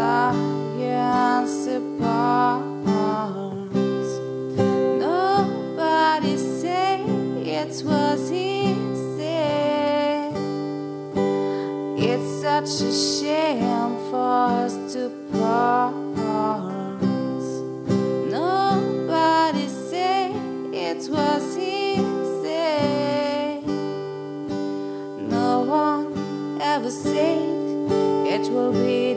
science apart. Nobody say it was easy. It's such a shame for us to part. Nobody say it was easy. No one ever said it will be.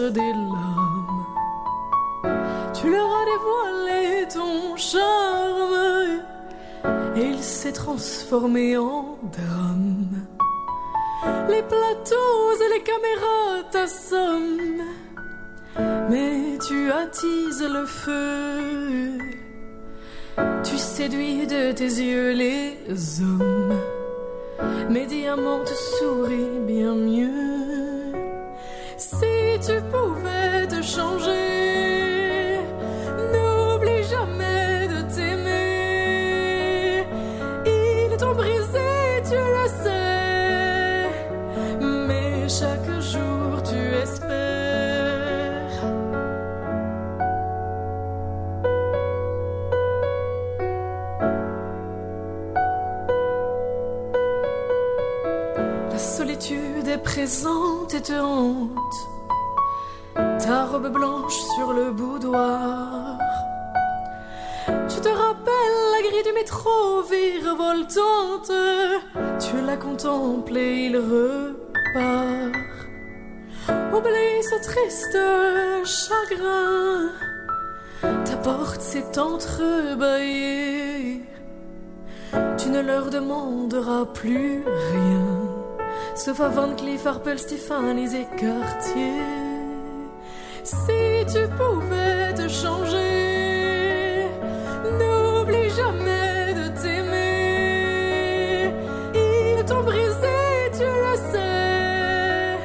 Des larmes. Tu leur as dévoilé ton charme, et il s'est transformé en drame. Les plateaux et les caméras t'assomment, mais tu attises le feu. Tu séduis de tes yeux les hommes. Mes diamants te sourient bien mieux. Tu pouvais te changer, n'oublie jamais de t'aimer. Ils t'ont brisé, tu le sais. Mais chaque jour tu espères. La solitude est présente et te hante. Ta robe blanche sur le boudoir. Tu te rappelles la grille du métro virevoltante? Tu la contemples et il repart. Oublie ce triste chagrin. Ta porte s'est entrebâillée. Tu ne leur demanderas plus rien. Sauf à Van Cleef, Arpels, Stéphanie's et Cartier. Si tu pouvais te changer, n'oublie jamais de t'aimer. Ils t'ont brisé, tu le sais,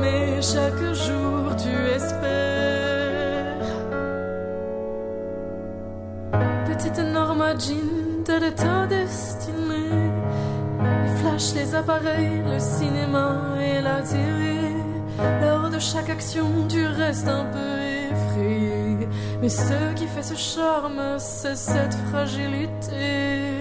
mais chaque jour tu espères. Petite Norma Jean, telle est ta destinée. Les flashs, les appareils, le cinéma chaque action, tu restes un peu effrayé. Mais ce qui fait ce charme, c'est cette fragilité.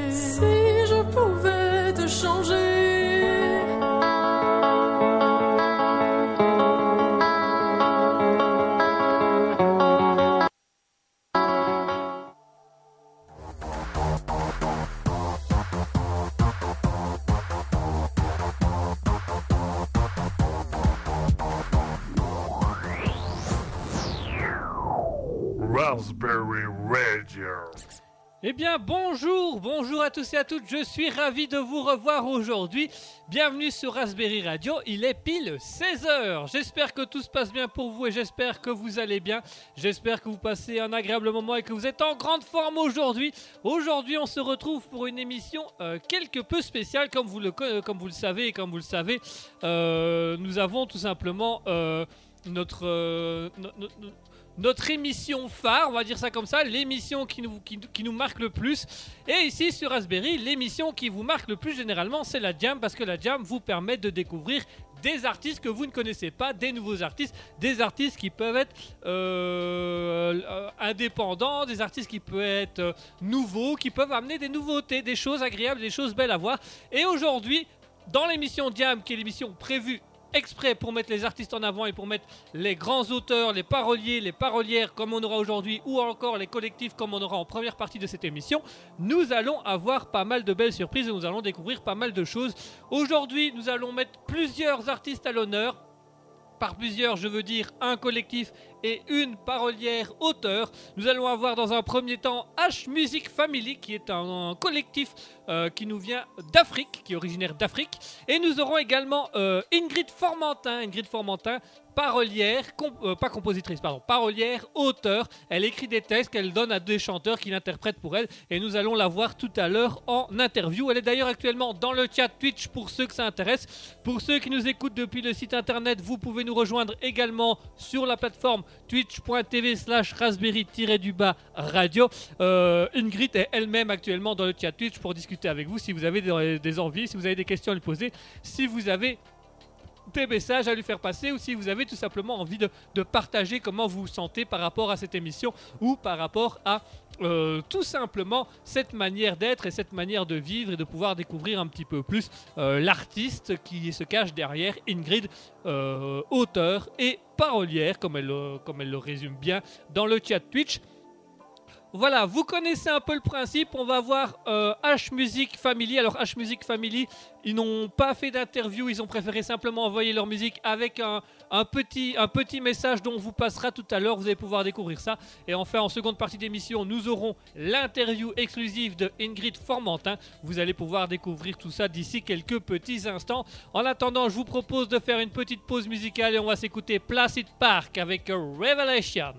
Bien, bonjour, bonjour à tous et à toutes. Je suis ravi de vous revoir aujourd'hui. Bienvenue sur Raspberry Radio. Il est pile 16h. J'espère que tout se passe bien pour vous et j'espère que vous allez bien. J'espère que vous passez un agréable moment et que vous êtes en grande forme aujourd'hui. Aujourd'hui, on se retrouve pour une émission euh, quelque peu spéciale, comme vous le, co- comme vous le savez comme vous le savez. euh, nous avons tout simplement euh, notre, euh, no- no- no- notre émission phare, on va dire ça comme ça, l'émission qui nous, marque le plus. Et ici sur Raspberry, l'émission qui vous marque le plus généralement, c'est la Jam, parce que la Jam vous permet de découvrir des artistes que vous ne connaissez pas, des nouveaux artistes, des artistes qui peuvent être euh, euh, indépendants, des artistes qui peuvent être euh, nouveaux, qui peuvent amener des nouveautés, des choses agréables, des choses belles à voir. Et aujourd'hui, dans l'émission Jam, qui est l'émission prévue exprès pour mettre les artistes en avant et pour mettre les grands auteurs, les paroliers, les parolières comme on aura aujourd'hui ou encore les collectifs comme on aura en première partie de cette émission, nous allons avoir pas mal de belles surprises et nous allons découvrir pas mal de choses. Aujourd'hui, nous allons mettre plusieurs artistes à l'honneur. Par plusieurs, je veux dire un collectif et une parolière auteur. Nous allons avoir dans un premier temps H Music Family, qui est un, collectif euh, qui nous vient d'Afrique, qui est originaire d'Afrique. Et nous aurons également euh, Ingrid Formentin, Ingrid Formentin, parolière, euh, pas compositrice, pardon, parolière, auteur. Elle écrit des textes qu'elle donne à des chanteurs qui l'interprètent pour elle. Et nous allons la voir tout à l'heure en interview. Elle est d'ailleurs actuellement dans le chat Twitch pour ceux que ça intéresse. Pour ceux qui nous écoutent depuis le site internet, vous pouvez nous rejoindre également sur la plateforme twitch.tv slash raspberry-du-bas radio. Euh, Ingrid est elle-même actuellement dans le chat Twitch pour discuter avec vous si vous avez des, des envies, si vous avez des questions à lui poser, si vous avez des messages à lui faire passer ou si vous avez tout simplement envie de, partager comment vous vous sentez par rapport à cette émission ou par rapport à euh, tout simplement cette manière d'être et cette manière de vivre et de pouvoir découvrir un petit peu plus euh, l'artiste qui se cache derrière Ingrid, euh, auteur et parolière, comme elle le résume bien dans le chat Twitch. Voilà, vous connaissez un peu le principe. On va voir euh, H Music Family. Alors H Music Family, ils n'ont pas fait d'interview. Ils ont préféré simplement envoyer leur musique avec un, petit, message dont on vous passera tout à l'heure. Vous allez pouvoir découvrir ça. Et enfin, en seconde partie d'émission, nous aurons l'interview exclusive de Ingrid Formentin. Vous allez pouvoir découvrir tout ça d'ici quelques petits instants. En attendant, je vous propose de faire une petite pause musicale et on va s'écouter Placid Park avec Revelation.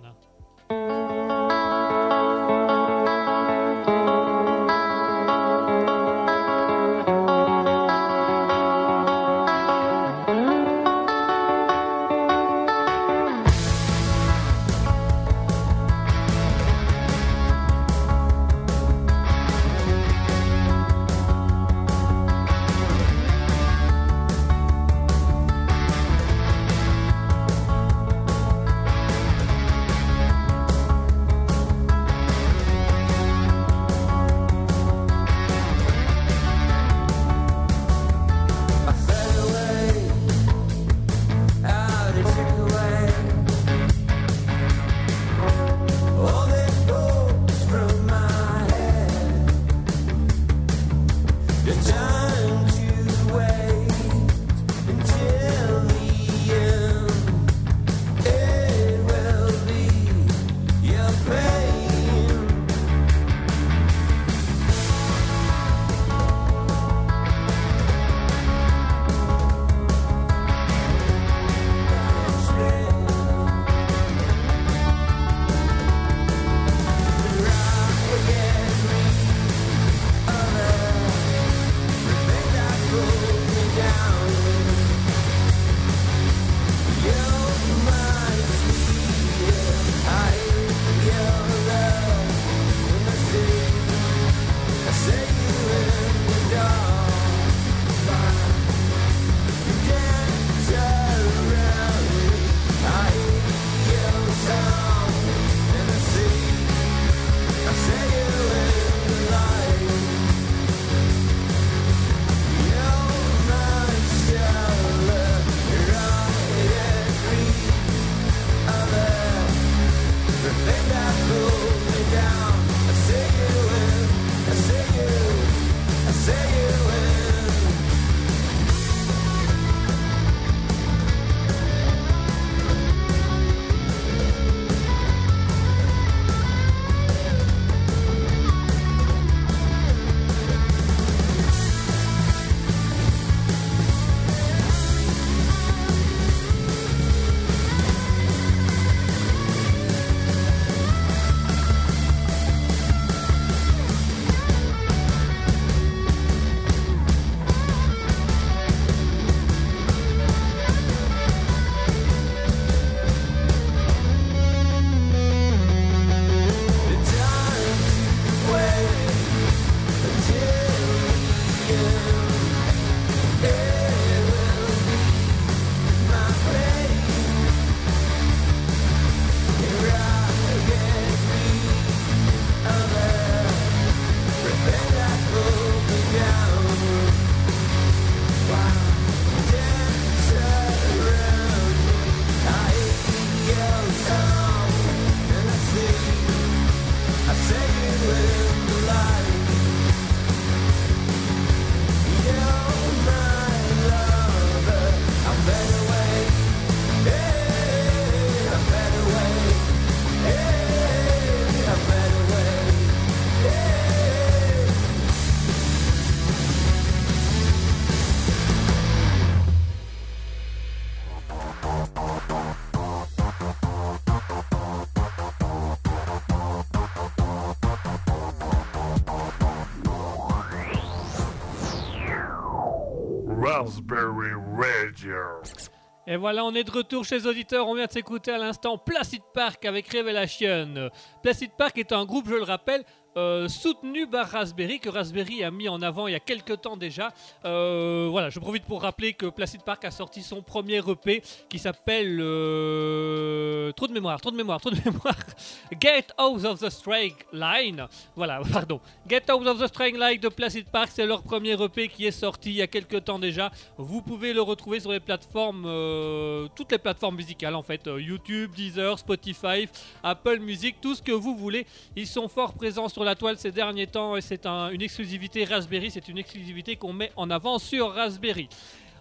Et voilà, on est de retour chez les auditeurs. On vient de s'écouter à l'instant Placid Park avec Revelation. Placid Park est un groupe, je le rappelle, euh, soutenu par Raspberry, que Raspberry a mis en avant il y a quelques temps déjà. Euh, voilà, je profite pour rappeler que Placid Park a sorti son premier EP qui s'appelle. euh, Trop de mémoire, trop de mémoire, trop de mémoire. Get Out of the Strike Line. Voilà, pardon. Get Out of the Strike Line de Placid Park, c'est leur premier EP qui est sorti il y a quelques temps déjà. Vous pouvez le retrouver sur les plateformes, euh, toutes les plateformes musicales en fait, YouTube, Deezer, Spotify, Apple Music, tout ce que vous voulez. Ils sont fort présents sur la toile ces derniers temps et c'est un- une exclusivité Raspberry, c'est une exclusivité qu'on met en avant sur Raspberry.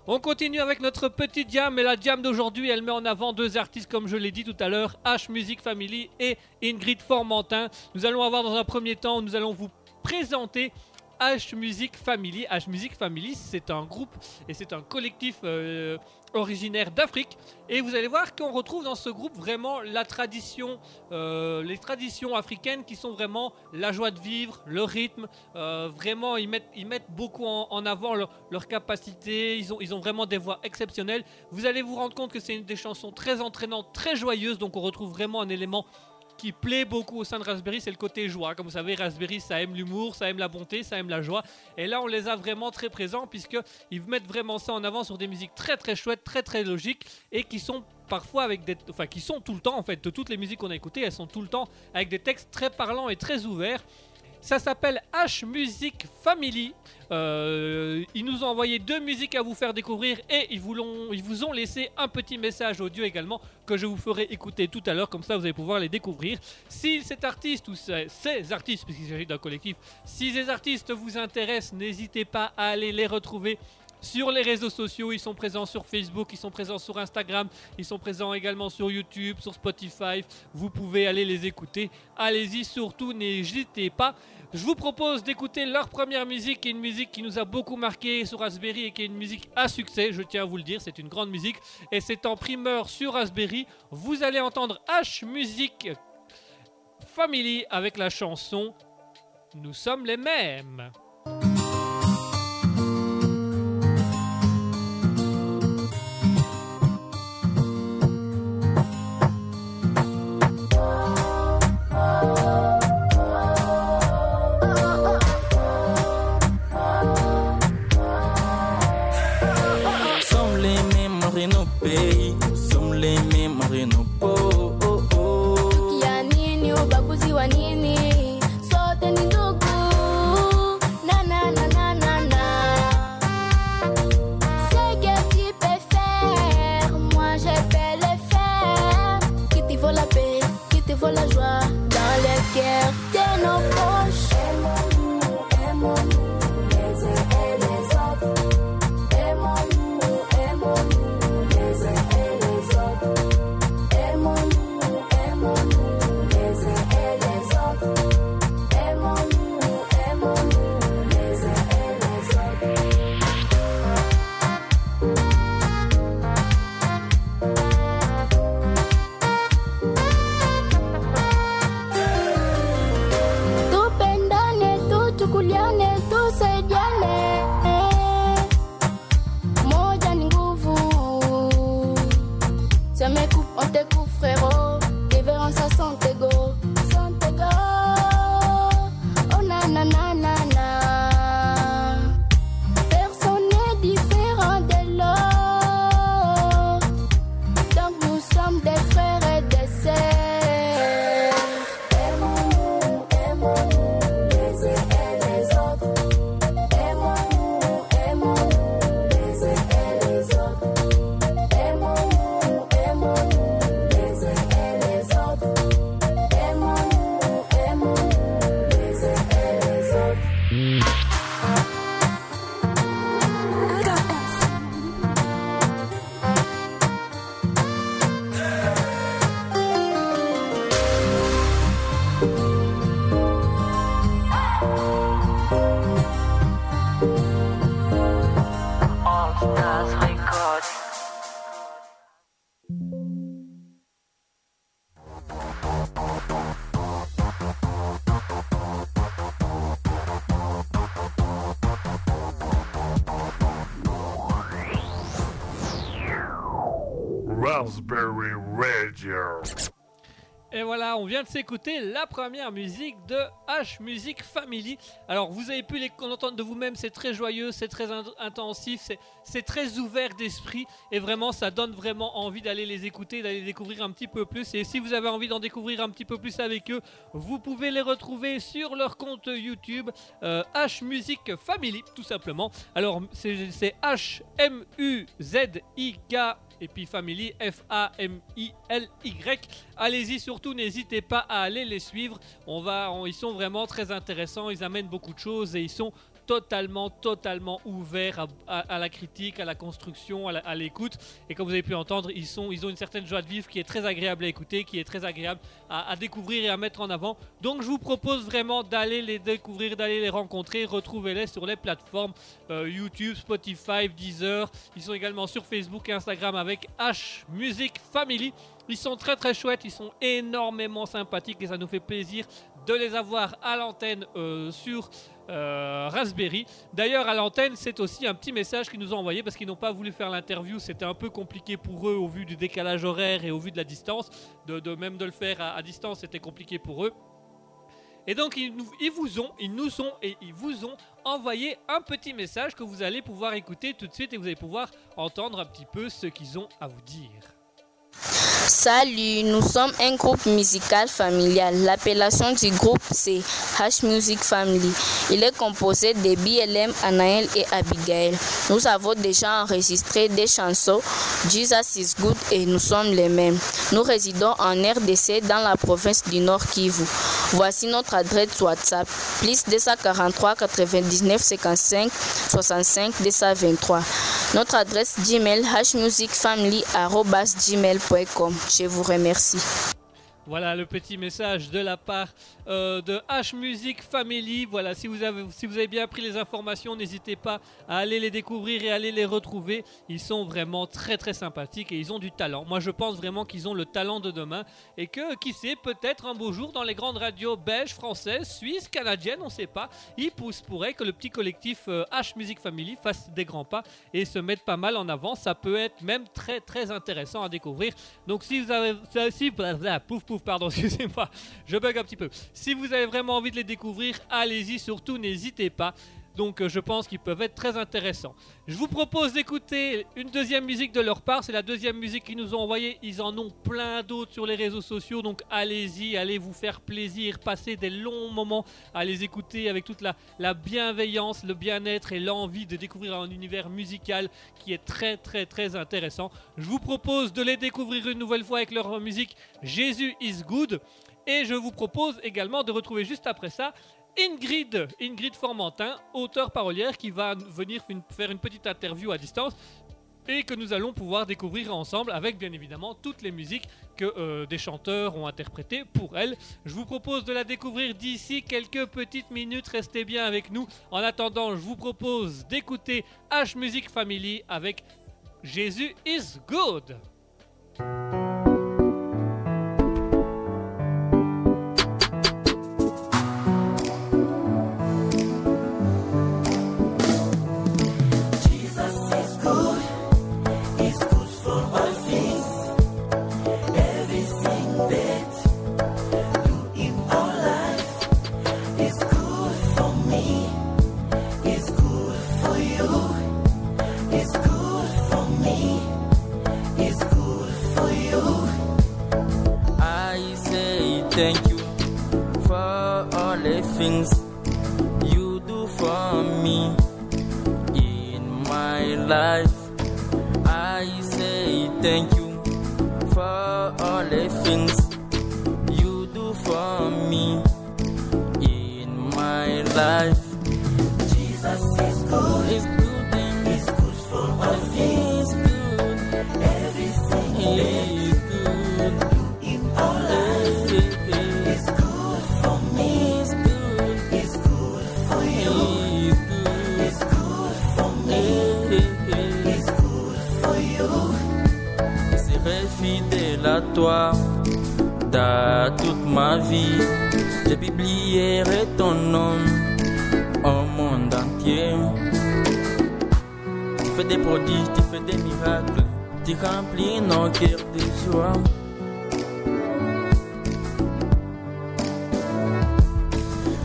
On continue avec notre petite jam et la jam d'aujourd'hui elle met en avant deux artistes comme je l'ai dit tout à l'heure, H Music Family et Ingrid Formentin. Nous allons avoir dans un premier temps, nous allons vous présenter H Music Family. H Music Family c'est un groupe et c'est un collectif euh, originaire d'Afrique et vous allez voir qu'on retrouve dans ce groupe vraiment la tradition, euh, les traditions africaines qui sont vraiment la joie de vivre, le rythme, euh, vraiment, ils mettent, ils mettent beaucoup en, avant leur, leur capacité. Ils ont, ils ont vraiment des voix exceptionnelles. Vous allez vous rendre compte que c'est une des chansons très entraînantes, très joyeuses. Donc, on retrouve vraiment un élément qui plaît beaucoup au sein de Raspberry, c'est le côté joie. Comme vous savez, Raspberry, ça aime l'humour, ça aime la bonté, ça aime la joie. Et là, on les a vraiment très présents puisque ils mettent vraiment ça en avant sur des musiques très très chouettes, très très logiques et qui sont parfois avec des, enfin qui sont tout le temps en fait de toutes les musiques qu'on a écoutées, elles sont tout le temps avec des textes très parlants et très ouverts. Ça s'appelle H Music Family. Euh, ils nous ont envoyé deux musiques à vous faire découvrir et ils vous, ils vous ont laissé un petit message audio également que je vous ferai écouter tout à l'heure. Comme ça, vous allez pouvoir les découvrir. Si cet artiste ou ces artistes, puisqu'il s'agit d'un collectif, si ces artistes vous intéressent, n'hésitez pas à aller les retrouver sur les réseaux sociaux. Ils sont présents sur Facebook, ils sont présents sur Instagram, ils sont présents également sur YouTube, sur Spotify. Vous pouvez aller les écouter. Allez-y, surtout, n'hésitez pas. Je vous propose d'écouter leur première musique, qui est une musique qui nous a beaucoup marqué sur Raspberry et qui est une musique à succès, je tiens à vous le dire, c'est une grande musique. Et c'est en primeur sur Raspberry. Vous allez entendre H Music Family avec la chanson Nous sommes les mêmes. Et voilà, on vient de s'écouter la première musique de H Music Family. Alors, vous avez pu les entendre de vous-même, c'est très joyeux, c'est très in- intensif, c'est- très ouvert d'esprit. Et vraiment, ça donne vraiment envie d'aller les écouter, d'aller découvrir un petit peu plus. Et si vous avez envie d'en découvrir un petit peu plus avec eux, vous pouvez les retrouver sur leur compte YouTube, euh, H Music Family, tout simplement. Alors, c'est c'est H-M-U-Z-I-K et puis Family, F-A-M-I-L-Y. Allez-y surtout, n'hésitez pas à aller les suivre. On va, ils sont vraiment très intéressants, ils amènent beaucoup de choses et ils sont totalement, totalement ouverts à, la critique, à la construction, à l'écoute. Et comme vous avez pu entendre, ils, sont, ils ont une certaine joie de vivre qui est très agréable à écouter, qui est très agréable à, à découvrir et à mettre en avant. Donc je vous propose vraiment d'aller les découvrir, d'aller les rencontrer. Retrouvez-les sur les plateformes euh, YouTube, Spotify, Deezer. Ils sont également sur Facebook et Instagram avec H Music Family. Ils sont très très chouettes, ils sont énormément sympathiques et ça nous fait plaisir de les avoir à l'antenne euh, sur euh, Raspberry. D'ailleurs, à l'antenne, c'est aussi un petit message qu'ils nous ont envoyé parce qu'ils n'ont pas voulu faire l'interview. C'était un peu compliqué pour eux au vu du décalage horaire et au vu de la distance. De, même de le faire à, distance, c'était compliqué pour eux. Et donc, ils vous ont, ils nous ont et ils vous ont envoyé un petit message que vous allez pouvoir écouter tout de suite et vous allez pouvoir entendre un petit peu ce qu'ils ont à vous dire. Salut, nous sommes un groupe musical familial. L'appellation du groupe c'est H Music Family. Il est composé de BLM, Anaël et Abigail. Nous avons déjà enregistré des chansons Jesus is Good et nous sommes les mêmes. Nous résidons en RDC dans la province du Nord Kivu. Voici notre adresse WhatsApp plus 243 99 55 65 223. Notre adresse Gmail hmusicfamily@gmail.com. Je vous remercie. Voilà le petit message de la part euh, de H Music Family. Voilà, si vous avez, bien pris les informations, n'hésitez pas à aller les découvrir et aller les retrouver. Ils sont vraiment très très sympathiques et ils ont du talent. Moi, je pense vraiment qu'ils ont le talent de demain et que, qui sait, peut-être un beau jour dans les grandes radios belges, françaises, suisses, canadiennes, on ne sait pas, il pourrait que le petit collectif euh, H Music Family fasse des grands pas et se mette pas mal en avant. Ça peut être même très très intéressant à découvrir. Donc si vous avez, si, pouf pouf, pardon, excusez-moi, je bug un petit peu. Si vous avez vraiment envie de les découvrir, allez-y, surtout n'hésitez pas. Donc euh, je pense qu'ils peuvent être très intéressants. Je vous propose d'écouter une deuxième musique de leur part. C'est la deuxième musique qu'ils nous ont envoyée. Ils en ont plein d'autres sur les réseaux sociaux. Donc allez-y, allez vous faire plaisir, passer des longs moments à les écouter avec toute la, la bienveillance, le bien-être et l'envie de découvrir un univers musical qui est très très très intéressant. Je vous propose de les découvrir une nouvelle fois avec leur musique Jésus is good. Et je vous propose également de retrouver juste après ça Ingrid, Ingrid Formentin, auteure parolière qui va venir faire une petite interview à distance et que nous allons pouvoir découvrir ensemble avec bien évidemment toutes les musiques que euh, des chanteurs ont interprétées pour elle. Je vous propose de la découvrir d'ici quelques petites minutes, restez bien avec nous. En attendant, je vous propose d'écouter H Music Family avec Jésus is good. Thank you for all the things you do for me in my life. I say thank you for all the things you do for me in my life. Toi dans toute ma vie. Je publierai ton nom au monde entier. Tu fais des prodiges, tu fais des miracles. Tu remplis nos cœurs de joie.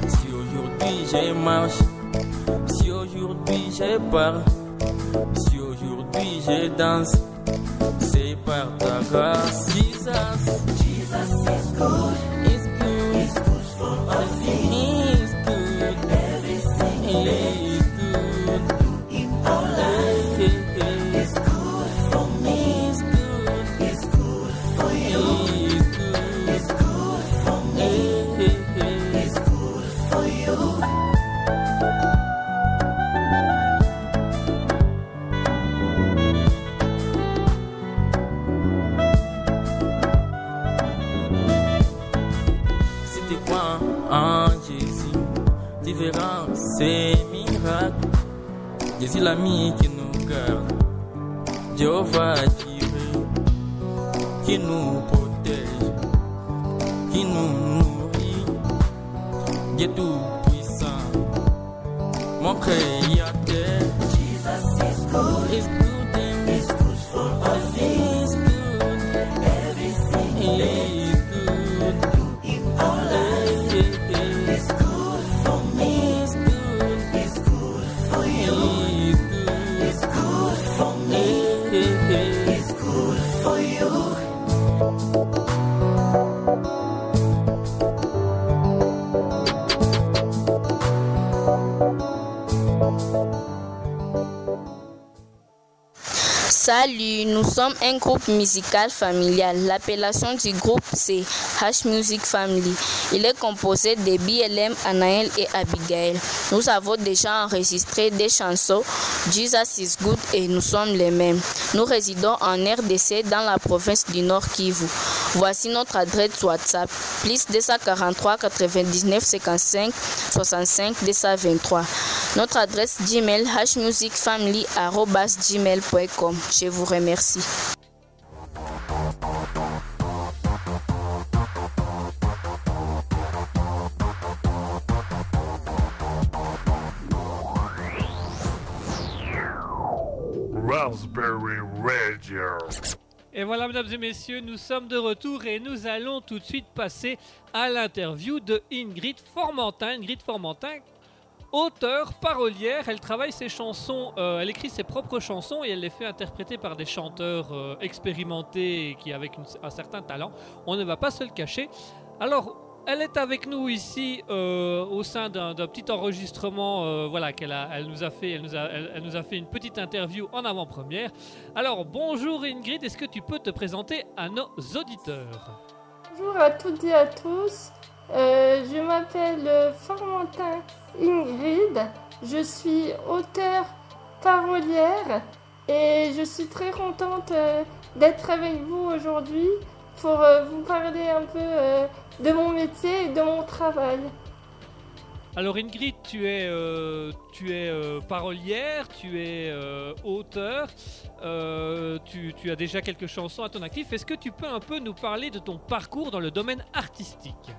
Si aujourd'hui je marche, si aujourd'hui je parle, si aujourd'hui je danse, c'est par ta grâce. Jesus, Jesus Salut, nous sommes un groupe musical familial. L'appellation du groupe c'est H Music Family. Il est composé de BLM, Anaël et Abigail. Nous avons déjà enregistré des chansons Jesus is Good et nous sommes les mêmes. Nous résidons en RDC dans la province du Nord Kivu. Voici notre adresse WhatsApp plus 243 99 55 65 223. Notre adresse Gmail hmusicfamily@gmail.com. Je vous remercie. Raspberry Radio. Et voilà, mesdames et messieurs, nous sommes de retour et nous allons tout de suite passer à l'interview de Ingrid Formentin. Ingrid Formentin, auteure, parolière, elle travaille ses chansons, euh, elle écrit ses propres chansons et elle les fait interpréter par des chanteurs euh, expérimentés et qui avec un certain talent. On ne va pas se le cacher. Alors, elle est avec nous ici euh, au sein d'un petit enregistrement, voilà qu'elle elle nous a fait, elle nous a, elle nous a fait une petite interview en avant-première. Alors bonjour Ingrid, est-ce que tu peux te présenter à nos auditeurs? Bonjour à toutes et à tous. Euh, je m'appelle euh, Formentin Ingrid. Je suis auteure parolière et je suis très contente euh, d'être avec vous aujourd'hui pour vous parler un peu de mon métier et de mon travail. Alors Ingrid, tu es, tu es parolière, tu es auteur, tu as déjà quelques chansons à ton actif. Est-ce que tu peux un peu nous parler de ton parcours dans le domaine artistique?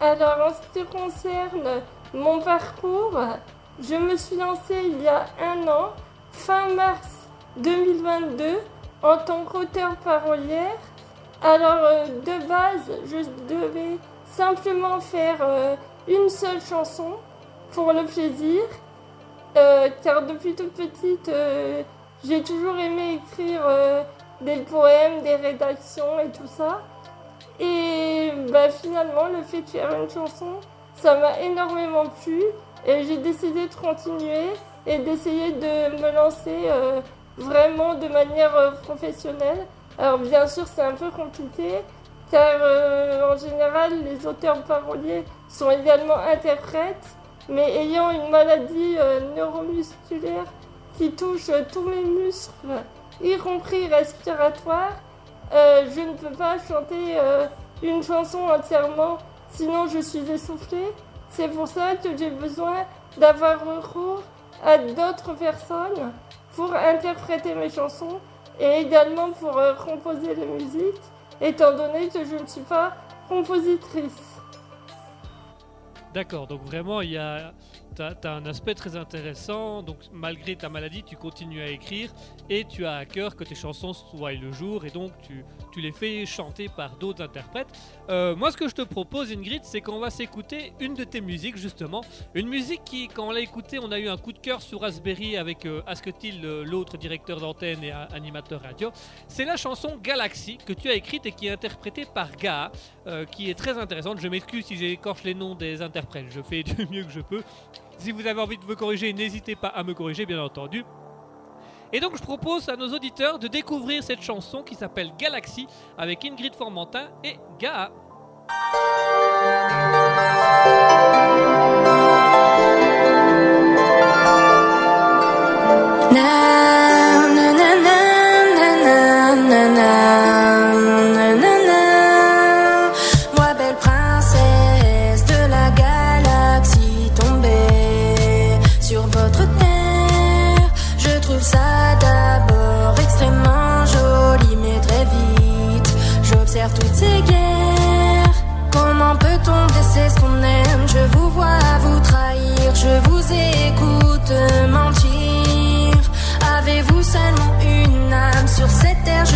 Alors, en ce qui concerne mon parcours, je me suis lancée il y a un an, fin mars 2022, en tant qu'auteur parolière. Alors, euh, de base, je devais simplement faire euh, une seule chanson pour le plaisir, euh, car depuis toute petite, j'ai toujours aimé écrire des poèmes, des rédactions et tout ça. Et bah, finalement, le fait de faire une chanson, ça m'a énormément plu et j'ai décidé de continuer et d'essayer de me lancer euh, vraiment de manière euh, professionnelle. Alors bien sûr, c'est un peu compliqué car euh, en général, les auteurs paroliers sont également interprètes, mais ayant une maladie neuromusculaire qui touche tous mes muscles, y compris respiratoires, euh, je ne peux pas chanter euh, une chanson entièrement, sinon je suis essoufflée. C'est pour ça que j'ai besoin d'avoir recours à d'autres personnes pour interpréter mes chansons et également pour euh, composer les musiques, étant donné que je ne suis pas compositrice. D'accord, donc vraiment il y a, tu as, un aspect très intéressant. Donc, malgré ta maladie, tu continues à écrire et tu as à cœur que tes chansons voient le jour et donc tu, les fais chanter par d'autres interprètes. Euh, moi, ce que je te propose, Ingrid, c'est qu'on va s'écouter une de tes musiques, justement. Une musique qui, quand on l'a écoutée, on a eu un coup de cœur sur Raspberry avec euh, Asketil, l'autre directeur d'antenne et animateur radio. C'est la chanson Galaxy que tu as écrite et qui est interprétée par Gaa, euh, qui est très intéressante. Je m'excuse si j'écorche les noms des interprètes, je fais du mieux que je peux. Si vous avez envie de me corriger, n'hésitez pas à me corriger, bien entendu. Et donc je propose à nos auditeurs de découvrir cette chanson qui s'appelle Galaxy avec Ingrid Formentin et Gaa.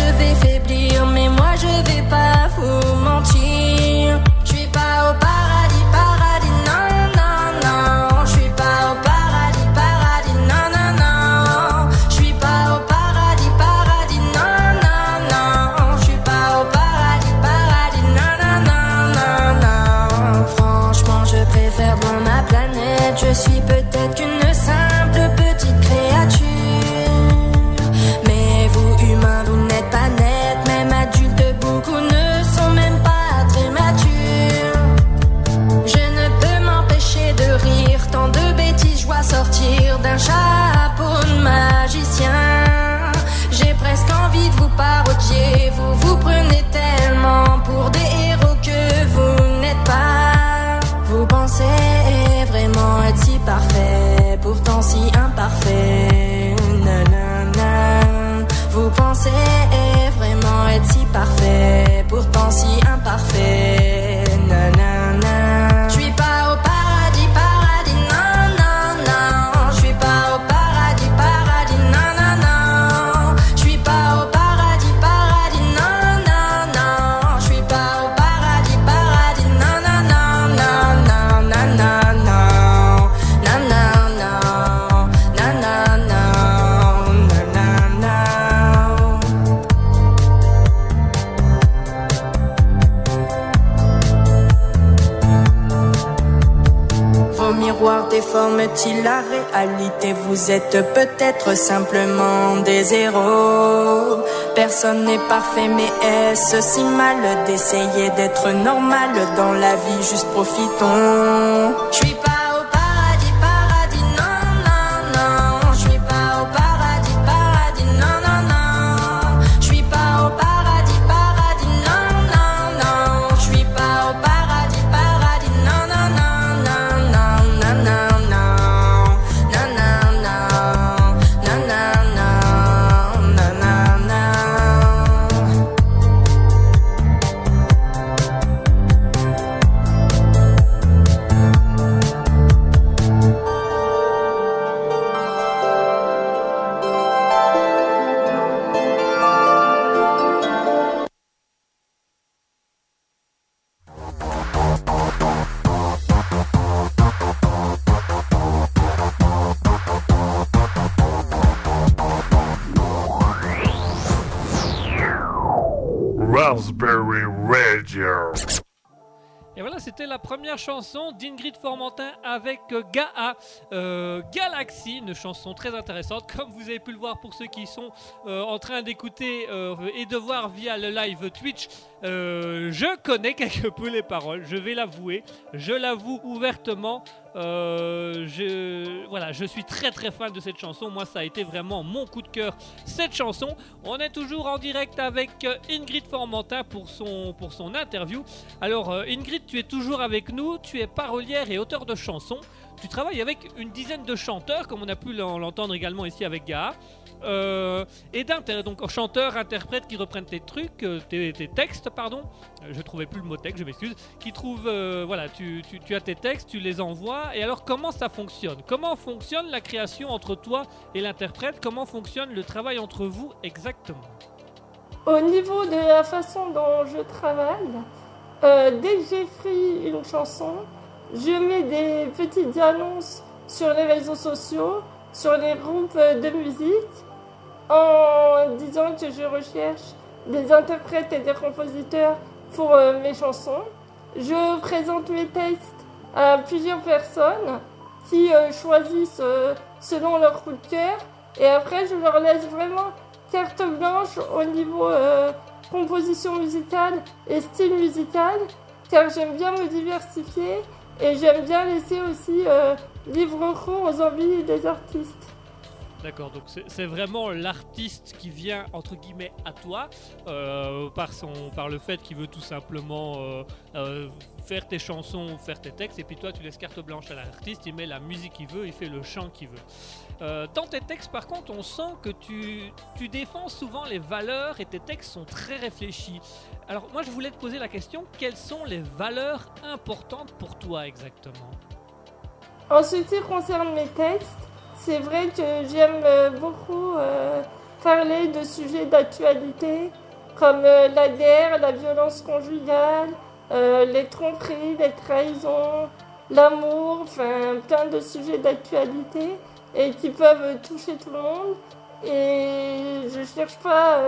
lever Vous êtes peut-être simplement des héros. Personne n'est parfait, mais est-ce si mal d'essayer d'être normal dans la vie? Juste profitons. La première chanson d'Ingrid Formentin avec euh, Gaa, euh, Galaxy, une chanson très intéressante. Comme vous avez pu le voir pour ceux qui sont euh, en train d'écouter et de voir via le live Twitch, je connais quelque peu les paroles, je vais l'avouer, je l'avoue ouvertement. Euh, je, voilà, je suis très très fan de cette chanson. Moi, ça a été vraiment mon coup de cœur. Cette chanson. On est toujours en direct avec euh, Ingrid Formentin pour son pour son interview. Alors, euh, Ingrid, tu es toujours avec nous. Tu es parolière et auteur de chansons. Tu travailles avec une dizaine de chanteurs, comme on a pu l'en- l'entendre également ici avec Gaha. Euh, et donc chanteurs, interprètes qui reprennent tes trucs, euh, tes, tes textes, pardon. Euh, je trouvais plus le mot texte, je m'excuse. Qui trouvent, euh, voilà, tu, as tes textes, tu les envoies. Et alors, comment ça fonctionne? Comment fonctionne la création entre toi et l'interprète? Comment fonctionne le travail entre vous exactement? Au niveau de la façon dont je travaille, euh, dès que j'écris une chanson, je mets des petites annonces sur les réseaux sociaux, sur les groupes de musique, en disant que je recherche des interprètes et des compositeurs pour euh, mes chansons. Je présente mes textes à plusieurs personnes qui euh, choisissent euh, selon leur coup de cœur et après je leur laisse vraiment carte blanche au niveau composition musicale et style musical, car j'aime bien me diversifier et j'aime bien laisser aussi libre cours aux envies des artistes. D'accord, donc c'est vraiment l'artiste qui vient entre guillemets à toi euh, par le fait qu'il veut tout simplement euh, euh, faire tes chansons, faire tes textes, et puis toi tu laisses carte blanche à l'artiste, il met la musique qu'il veut, il fait le chant qu'il veut. Dans tes textes, par contre, on sent que tu, tu défends souvent les valeurs et tes textes sont très réfléchis. Alors moi je voulais te poser la question, quelles sont les valeurs importantes pour toi exactement? En ce qui concerne mes textes, c'est vrai que j'aime euh, beaucoup euh, parler de sujets d'actualité comme euh, la guerre, la violence conjugale, les tromperies, les trahisons, l'amour, enfin plein de sujets d'actualité et qui peuvent toucher tout le monde. Et je cherche pas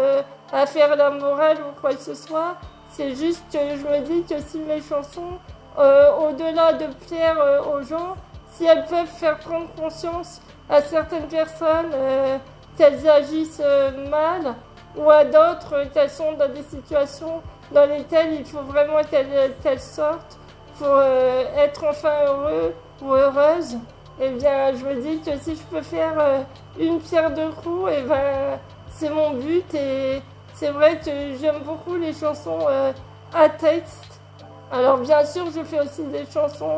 à faire la morale ou quoi que ce soit. C'est juste que je me dis que si mes chansons, au-delà de plaire aux gens, si elles peuvent faire prendre conscience à certaines personnes euh, qu'elles agissent euh, mal ou à d'autres euh, qu'elles sont dans des situations dans lesquelles il faut vraiment qu'elles sortent pour être enfin heureux ou heureuse, eh bien je me dis que si je peux faire une pierre deux coups, eh ben c'est mon but et c'est vrai que j'aime beaucoup les chansons à texte. Alors bien sûr je fais aussi des chansons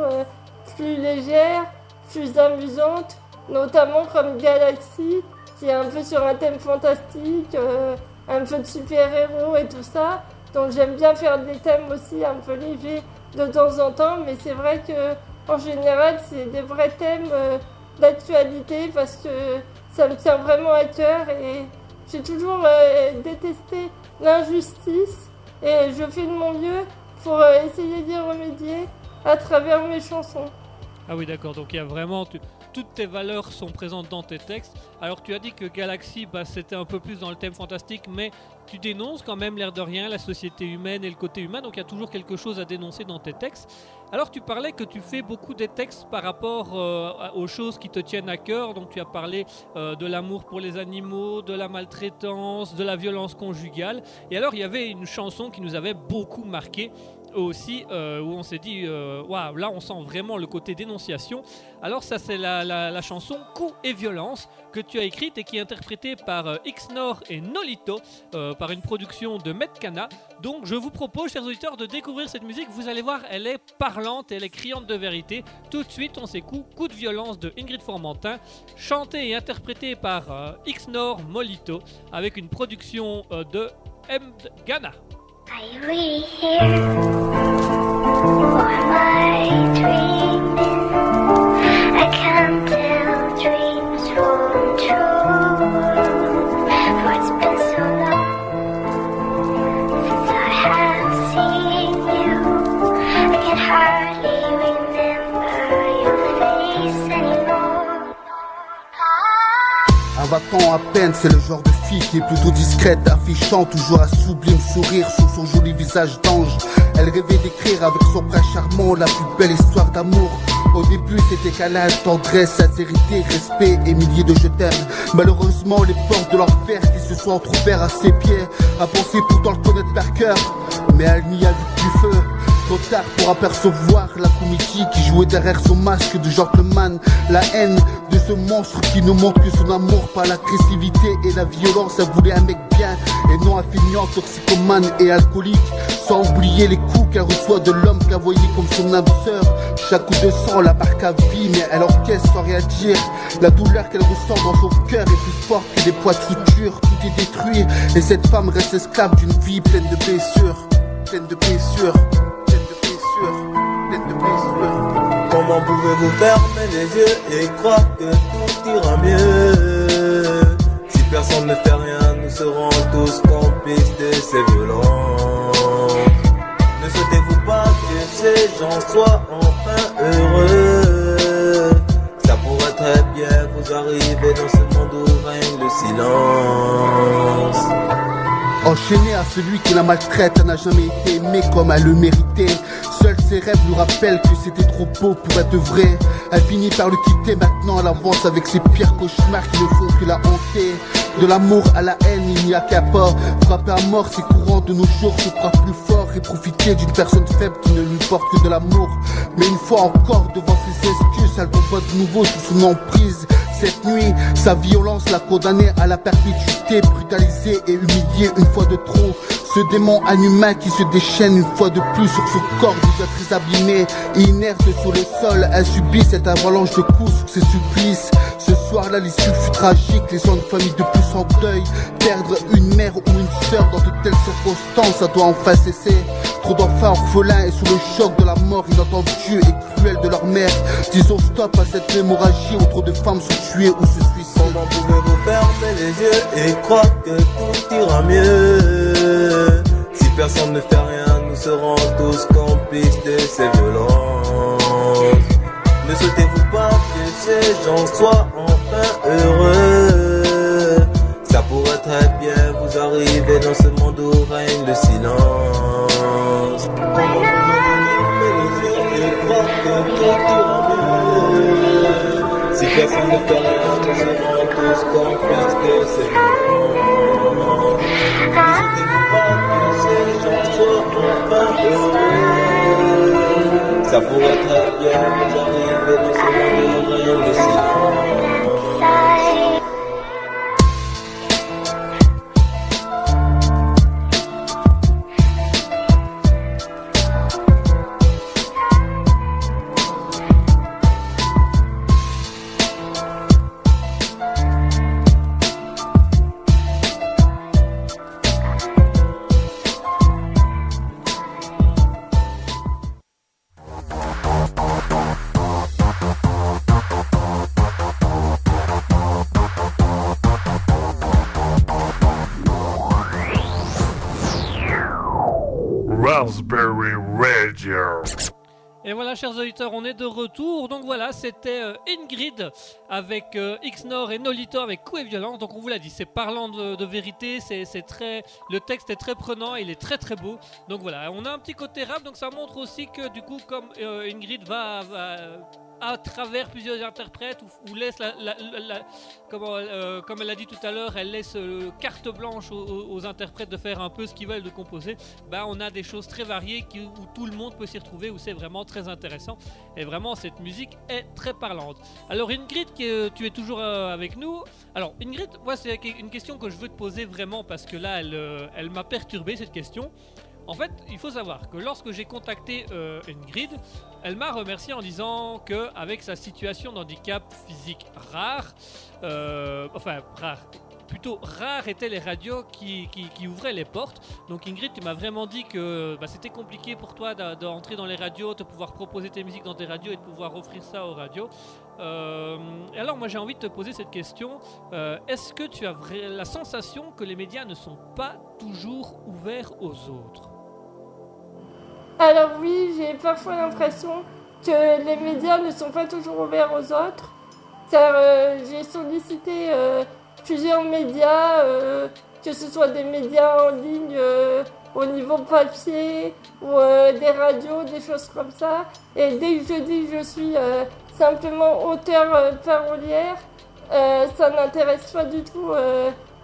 plus légères, plus amusantes, notamment comme Galaxy, qui est un peu sur un thème fantastique, euh, un peu de super-héros et tout ça. Donc j'aime bien faire des thèmes aussi un peu légers de temps en temps, mais c'est vrai que en général c'est des vrais thèmes euh, d'actualité parce que ça me tient vraiment à cœur et j'ai toujours euh, détesté l'injustice et je fais de mon mieux pour essayer d'y remédier à travers mes chansons. Ah oui, d'accord. Donc il y a vraiment toutes tes valeurs sont présentes dans tes textes. Alors tu as dit que Galaxy, bah, c'était un peu plus dans le thème fantastique, mais tu dénonces quand même l'air de rien la société humaine et le côté humain. Donc il y a toujours quelque chose à dénoncer dans tes textes. Alors tu parlais que tu fais beaucoup des textes par rapport euh, aux choses qui te tiennent à cœur. Donc tu as parlé euh, de l'amour pour les animaux, de la maltraitance, de la violence conjugale. Et alors il y avait une chanson qui nous avait beaucoup marqué aussi euh, où on s'est dit euh, waouh là on sent vraiment le côté dénonciation. Alors ça c'est la, chanson Coup et violence que tu as écrite et qui est interprétée par euh, Xnor et Nolito par une production de Metcana donc je vous propose chers auditeurs de découvrir cette musique. Vous allez voir elle est parlante elle est criante de vérité. Tout de suite on s'écoute Coup de violence de Ingrid Formentin chanté et interprété par Xnor Molito avec une production de M. Un à peine, c'est le genre de qui est plutôt discrète, affichant toujours un sublime sourire sur son joli visage d'ange. Elle rêvait d'écrire avec son bras charmant la plus belle histoire d'amour. Au début, c'était câlin, tendresse, sincérité, respect et milliers de je t'aime. Malheureusement, les portes de l'enfer qui se sont entrouvertes à ses pieds, a pensé pourtant le connaître par cœur, mais elle n'y a vu plus feu. Tard pour apercevoir la comédie qui jouait derrière son masque de gentleman. La haine de ce monstre qui ne montre que son amour par l'agressivité et la violence. Elle voulait un mec bien et non un toxicomane et alcoolique. Sans oublier les coups qu'elle reçoit de l'homme qu'elle voyait comme son âme sœur. Chaque coup de sang la marque à vie, mais elle encaisse sans rien dire. La douleur qu'elle ressent dans son cœur est plus forte que des poids de suture. Tout est détruit, et cette femme reste esclave d'une vie pleine de blessures. Pleine de blessures. Comment pouvez-vous fermer les yeux et croire que tout ira mieux? Si personne ne fait rien, nous serons tous complices de ces violences. Ne souhaitez-vous pas que ces gens soient enfin heureux? Ça pourrait très bien vous arriver dans ce monde où règne le silence. Enchaîné à celui qui la maltraite, elle n'a jamais été aimée comme elle le méritait. Seuls ses rêves lui rappellent que c'était trop beau pour être vrai. Elle finit par le quitter, maintenant elle avance avec ses pires cauchemars qui ne font que la hanter. De l'amour à la haine, il n'y a qu'à pas. Frapper à mort, c'est courant de nos jours, se croire plus fort et profiter d'une personne faible qui ne lui porte que de l'amour. Mais une fois encore, devant ses excuses, elle revoit de nouveau sous son emprise. Cette nuit, sa violence l'a condamné à la perpétuité, brutalisé et humilié une fois de trop. Ce démon inhumain qui se déchaîne une fois de plus sur son corps déjà très abîmé inerte sur le sol, elle subit cette avalanche de coups sur ses supplices. Ce soir-là, l'issue fut tragique, les gens de famille de plus en deuil. Perdre une mère ou une sœur dans de telles circonstances, ça doit enfin cesser. Trop d'enfants orphelins et sous le choc de la mort inattendue et cruelle de leur mère. Disons stop à cette hémorragie où trop de femmes sont tuées ou se suicident. Comment pouvez-vous fermer les yeux et croire que tout ira mieux? Si personne ne fait rien, nous serons tous complices de ces violences. Ne souhaitez-vous pas que ces gens soient enfin heureux? Ça pourrait très bien vous arriver dans ce monde où règne le silence. Si personne ne fait rien, serons tous complices de ces violences. Ne souhaitez-vous pas que ces gens soient enfin heureux? Ça pourrait très bien vous arriver Et voilà, chers auditeurs, on est de retour. Donc voilà, c'était euh, Ingrid avec euh, Xnor et Nolito avec Coup et Violence. Donc on vous l'a dit, c'est parlant de, vérité, c'est très, le texte est très prenant, il est très très beau. Donc voilà, on a un petit côté rap, donc ça montre aussi que du coup, comme euh, Ingrid va à travers plusieurs interprètes ou, laisse la, comment, euh, comme elle l'a dit tout à l'heure, elle laisse euh, carte blanche aux, interprètes de faire un peu ce qu'ils veulent de composer. Bah, on a des choses très variées qui- où tout le monde peut s'y retrouver, où c'est vraiment très intéressant. Et vraiment, cette musique est très parlante. Alors Ingrid, qui, euh, tu es toujours avec nous. Alors Ingrid, moi c'est une question que je veux te poser vraiment parce que là, elle, elle m'a perturbé cette question. En fait, il faut savoir que lorsque j'ai contacté euh, Ingrid, elle m'a remercié en disant que avec sa situation d'handicap physique rare, euh, enfin rare, plutôt rare étaient les radios qui, ouvraient les portes. Donc Ingrid, tu m'as vraiment dit que bah, c'était compliqué pour toi d'entrer dans les radios, de pouvoir proposer tes musiques dans tes radios et de pouvoir offrir ça aux radios. Euh, et alors moi j'ai envie de te poser cette question. Euh, Est-ce que tu as la sensation que les médias ne sont pas toujours ouverts aux autres? Alors oui, j'ai parfois l'impression que les médias ne sont pas toujours ouverts aux autres, car euh, j'ai sollicité euh, plusieurs médias, euh, que ce soit des médias en ligne euh, au niveau papier ou euh, des radios, des choses comme ça. Et dès que je dis que je suis euh, simplement auteur parolière, ça n'intéresse pas du tout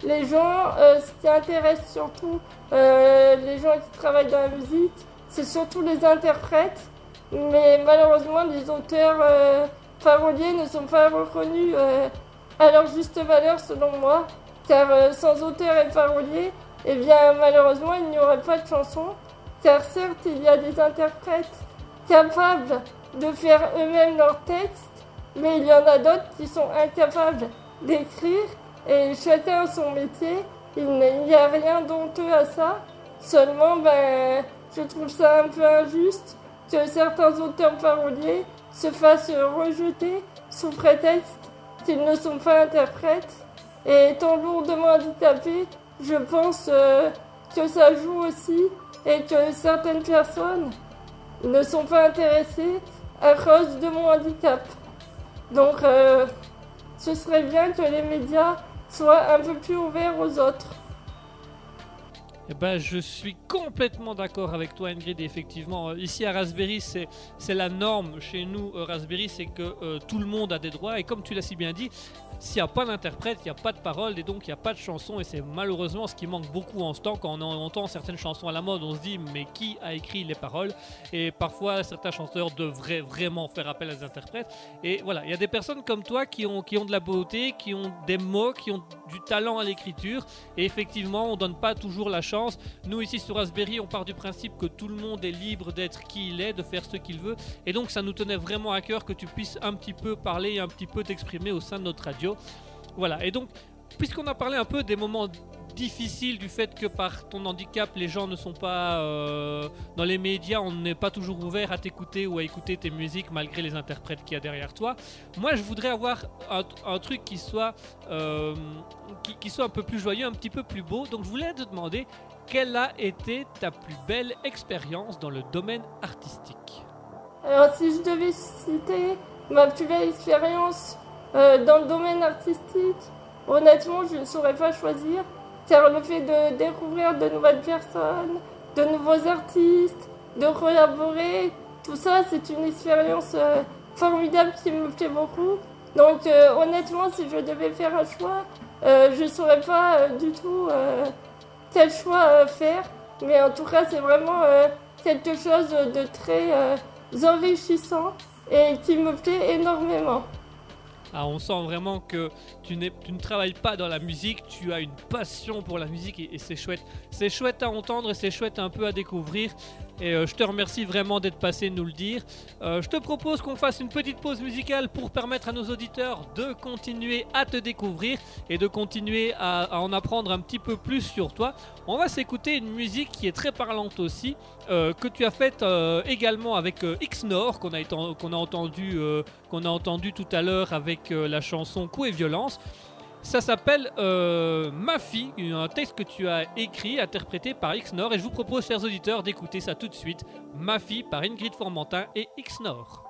les gens. Ce qui intéresse surtout les gens qui travaillent dans la musique, c'est surtout les interprètes. Mais malheureusement, les auteurs euh, paroliers ne sont pas reconnus euh, à leur juste valeur selon moi. Car euh, sans auteurs et paroliers, eh bien malheureusement, il n'y aurait pas de chansons. car certes il y a des interprètes capables de faire eux-mêmes leurs textes, mais il y en a d'autres qui sont incapables d'écrire et chacun a son métier. Il n'y a rien d'honteux à ça. Seulement, ben, je trouve ça un peu injuste que certains auteurs paroliers se fassent rejeter sous prétexte qu'ils ne sont pas interprètes. Et étant lourdement handicapé, je pense euh, que ça joue aussi et que certaines personnes ne sont pas intéressées à cause de mon handicap. Donc, euh, ce serait bien que les médias soient un peu plus ouverts aux autres. Eh ben, je suis complètement d'accord avec toi, Ingrid. effectivement, euh, ici à Raspberry, c'est, la norme chez nous. euh, Raspberry, c'est que euh, tout le monde a des droits. Et comme tu l'as si bien dit, s'il n'y a pas d'interprète, il n'y a pas de parole et donc il n'y a pas de chanson. Et c'est malheureusement ce qui manque beaucoup en ce temps. Quand on entend certaines chansons à la mode, on se dit mais qui a écrit les paroles? Et parfois, certains chanteurs devraient vraiment faire appel à des interprètes. Et voilà, il y a des personnes comme toi qui ont, qui ont de la beauté, qui ont des mots, qui ont du talent à l'écriture. Et effectivement, on donne pas toujours la chance. Nous, ici sur Raspberry, on part du principe que tout le monde est libre d'être qui il est, de faire ce qu'il veut. Et donc, ça nous tenait vraiment à cœur que tu puisses un petit peu parler et un petit peu t'exprimer au sein de notre radio. Voilà, et donc, puisqu'on a parlé un peu des moments difficiles du fait que par ton handicap les gens ne sont pas euh, dans les médias, on n'est pas toujours ouvert à t'écouter ou à écouter tes musiques malgré les interprètes qu'il y a derrière toi. Moi je voudrais avoir un, truc qui soit, euh, qui soit un peu plus joyeux, un petit peu plus beau. Donc je voulais te demander quelle a été ta plus belle expérience dans le domaine artistique? Alors, si je devais citer ma plus belle expérience euh, dans le domaine artistique, honnêtement, je ne saurais pas choisir, car le fait de découvrir de nouvelles personnes, de nouveaux artistes, de collaborer, tout ça, c'est une expérience euh, formidable qui me plaît beaucoup. Donc, euh, honnêtement, si je devais faire un choix, je ne saurais pas du tout quel choix faire. Mais en tout cas, c'est vraiment quelque chose de très enrichissant et qui me plaît énormément. Ah, on sent vraiment que tu, ne travailles pas dans la musique, tu as une passion pour la musique et, c'est chouette. C'est chouette à entendre et c'est chouette un peu à découvrir. Et euh, je te remercie vraiment d'être passé nous le dire. Euh, je te propose qu'on fasse une petite pause musicale pour permettre à nos auditeurs de continuer à te découvrir et de continuer à, en apprendre un petit peu plus sur toi. On va s'écouter une musique qui est très parlante aussi, euh, que tu as faite également avec X-Nord, qu'on a, a, entendu, tout à l'heure avec la chanson Coup et violence. Ça s'appelle euh, Ma fille, un texte que tu as écrit, interprété par X-Nord. Et je vous propose, chers auditeurs, d'écouter ça tout de suite. Ma fille par Ingrid Formentin et X-Nord.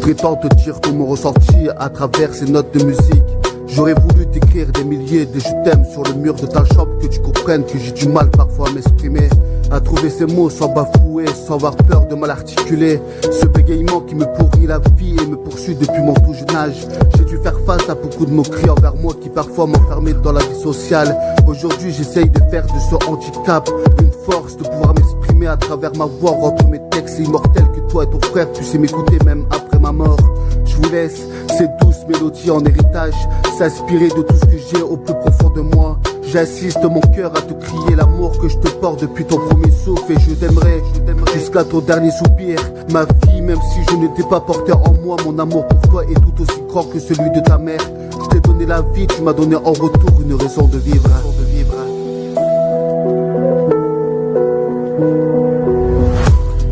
Voudrais tant te dire tout mon ressenti à travers ces notes de musique. J'aurais voulu t'écrire des milliers de je t'aime sur le mur de ta chambre, que tu comprennes que j'ai du mal parfois à m'exprimer, à trouver ces mots sans bafouer, sans avoir peur de mal articuler. Ce bégaiement qui me pourrit la vie et me poursuit depuis mon tout jeune âge. J'ai dû faire face à beaucoup de moqueries envers moi qui parfois m'enfermaient dans la vie sociale. Aujourd'hui, j'essaye de faire de ce handicap une force de pouvoir m'exprimer à travers ma voix, rendre mes textes immortels que toi et ton frère puissent m'écouter même après Je vous laisse ces douces mélodies en héritage, s'inspirer de tout ce que j'ai au plus profond de moi. J'insiste mon cœur à te crier l'amour que je te porte depuis ton premier souffle et je t'aimerai jusqu'à ton dernier soupir. Ma vie, même si je ne t'ai pas porté en moi, mon amour pour toi est tout aussi grand que celui de ta mère. Je t'ai donné la vie, tu m'as donné en retour une raison. De vivre.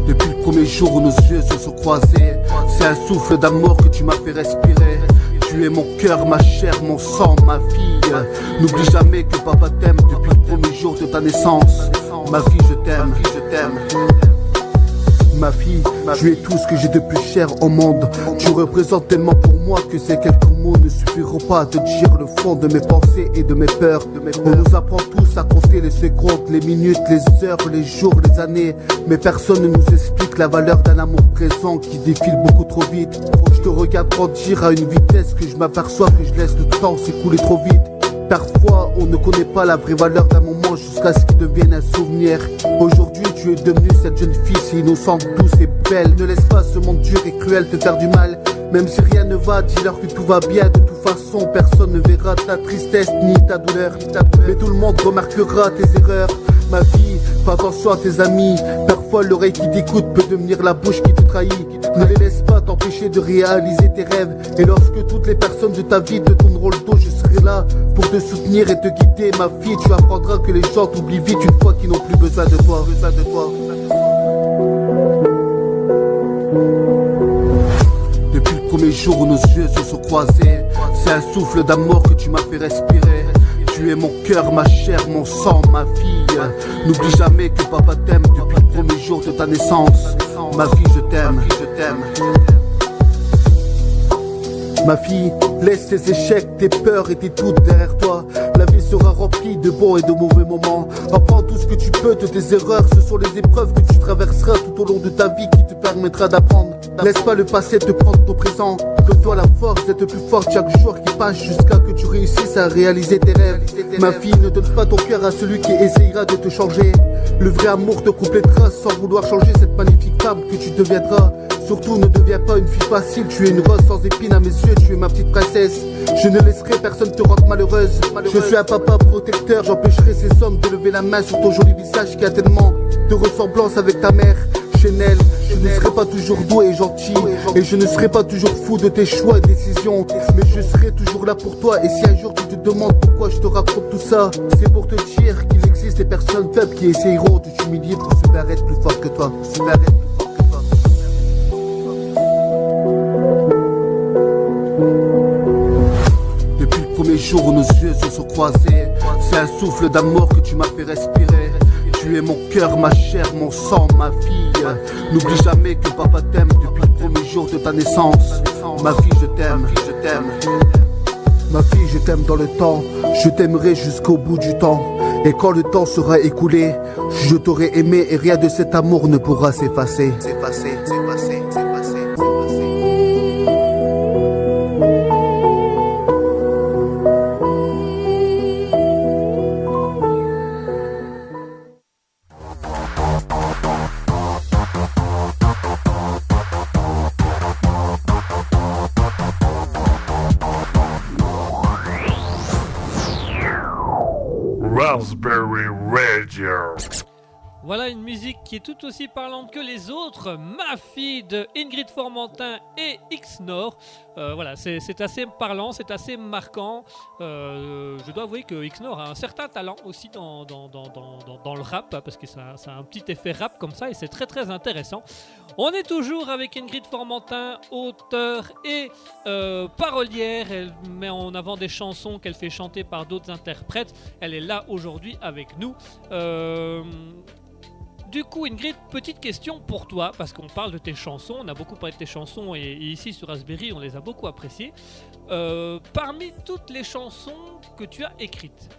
Depuis le premier jour où nos yeux se sont croisés, c'est un souffle d'amour que tu m'as fait respirer. Tu es mon cœur, ma chair, mon sang, ma fille. N'oublie jamais que papa t'aime depuis le premier jour de ta naissance. Ma fille, je t'aime, je t'aime. Ma fille, tu es tout ce que j'ai de plus cher au monde. Tu représentes tellement pour moi que ces quelques mots ne suffiront pas à te dire le fond de mes pensées et de mes peurs. On nous apprend tous à compter les secondes, les minutes, les heures, les jours, les années. Mais personne ne nous explique la valeur d'un amour présent qui défile beaucoup trop vite. Je te regarde grandir à une vitesse que je m'aperçois que je laisse le temps s'écouler trop vite. Parfois, on ne connaît pas la vraie valeur d'un moment jusqu'à ce qu'il devienne un souvenir. Aujourd'hui, tu es devenue cette jeune fille si innocente, douce et belle. Ne laisse pas ce monde dur et cruel te faire du mal. Même si rien ne va, dis-leur que tout va bien. Façon, personne ne verra ta tristesse ni ta douleur. Mais tout le monde remarquera tes erreurs. Ma fille, fais attention à tes amis. Parfois, l'oreille qui t'écoute peut devenir la bouche qui te trahit. Ne les laisse pas t'empêcher de réaliser tes rêves. Et lorsque toutes les personnes de ta vie te tourneront le dos, je serai là pour te soutenir et te guider. Ma fille, tu apprendras que les gens t'oublient vite une fois qu'ils n'ont plus besoin de toi. Besoin de toi. Depuis le premier jour où nos yeux se sont croisés, c'est un souffle d'amour que tu m'as fait respirer. Tu es mon cœur, ma chair, mon sang, ma fille. N'oublie jamais que papa t'aime depuis le premier jour de ta naissance. Ma fille, je t'aime, je t'aime. Ma fille, laisse tes échecs, tes peurs et tes doutes derrière toi. La vie sera remplie de bons et de mauvais moments. Apprends tout ce que tu peux de tes erreurs. Ce sont les épreuves que tu traverseras tout au long de ta vie qui te permettra d'apprendre. Laisse pas le passé te prendre ton présent. Donne-toi la force d'être plus fort chaque jour qui passe jusqu'à que tu réussisses à réaliser tes rêves. Ma fille, ne donne pas ton cœur à celui qui essayera de te changer. Le vrai amour te complétera sans vouloir changer cette magnifique femme que tu deviendras. Surtout ne deviens pas une fille facile, tu es une rose sans épines à mes yeux, tu es ma petite princesse. Je ne laisserai personne te rendre malheureuse. Je suis un papa protecteur, j'empêcherai ces hommes de lever la main sur ton joli visage qui a tellement de ressemblance avec ta mère. Chanel, ne serai pas toujours doux et gentil Et je ne serai pas toujours fou de tes choix et décisions. Mais je serai toujours là pour toi Et si un jour tu te demandes pourquoi je te raconte tout ça C'est pour te dire qu'il existe des personnes faibles qui essayeront de t'humilier pour se paraître plus fort que toi plus fort que toi. Depuis le premier jour où nos yeux se sont croisés C'est un souffle d'amour que tu m'as fait respirer tu es mon cœur, ma chair, mon sang, ma fille. N'oublie jamais que papa t'aime depuis le premier jour de ta naissance. Ma fille, je t'aime, je t'aime. Ma fille, je t'aime dans le temps. Je t'aimerai jusqu'au bout du temps. Et quand le temps sera écoulé, je t'aurai aimé et rien de cet amour ne pourra s'effacer. S'effacer, s'effacer, s'effacer. Qui est tout aussi parlante que les autres. Ma fille de Ingrid Formentin et X-Nord. Euh, voilà, c'est assez parlant, c'est assez marquant. Euh, je dois avouer que X-Nord a un certain talent aussi dans, dans, dans, dans, le rap, hein, parce que ça, a un petit effet rap comme ça et c'est très très intéressant. On est toujours avec Ingrid Formentin, auteure et euh, parolière. Elle met en avant des chansons qu'elle fait chanter par d'autres interprètes. Elle est là aujourd'hui avec nous. Du coup, Ingrid, petite question pour toi, parce qu'on parle de tes chansons, on a beaucoup parlé de tes chansons et, et ici sur Raspberry, on les a beaucoup appréciées. Euh, parmi toutes les chansons que tu as écrites,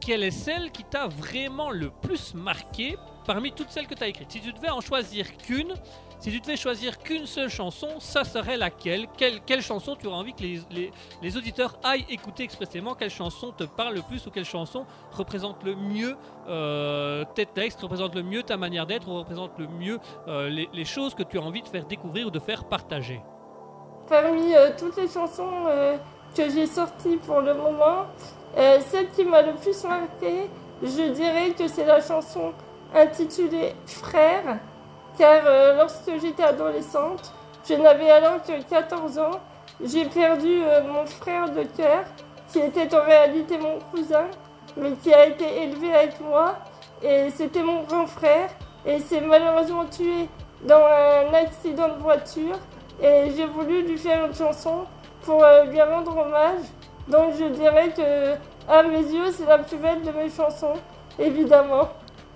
quelle est celle qui t'a vraiment le plus marqué parmi toutes celles que tu as écrites? Si tu devais en choisir qu'une, si tu devais choisir qu'une seule chanson, ça serait laquelle? Quelle, chanson tu aurais envie que les, auditeurs aillent écouter expressément? Quelle chanson te parle le plus ou quelle chanson représente le mieux euh, tes textes, représente le mieux ta manière d'être ou représente le mieux euh, les, choses que tu as envie de faire découvrir ou de faire partager? Parmi euh, toutes les chansons que j'ai sorties pour le moment, celle qui m'a le plus marqué, je dirais que c'est la chanson intitulée Frère, car euh, lorsque j'étais adolescente, je n'avais alors que 14 ans, j'ai perdu euh, mon frère de cœur, qui était en réalité mon cousin, mais qui a été élevé avec moi, et c'était mon grand frère, et s'est malheureusement tué dans un accident de voiture. Et j'ai voulu lui faire une chanson pour euh, lui rendre hommage. Donc je dirais que, à mes yeux, c'est la plus belle de mes chansons, évidemment.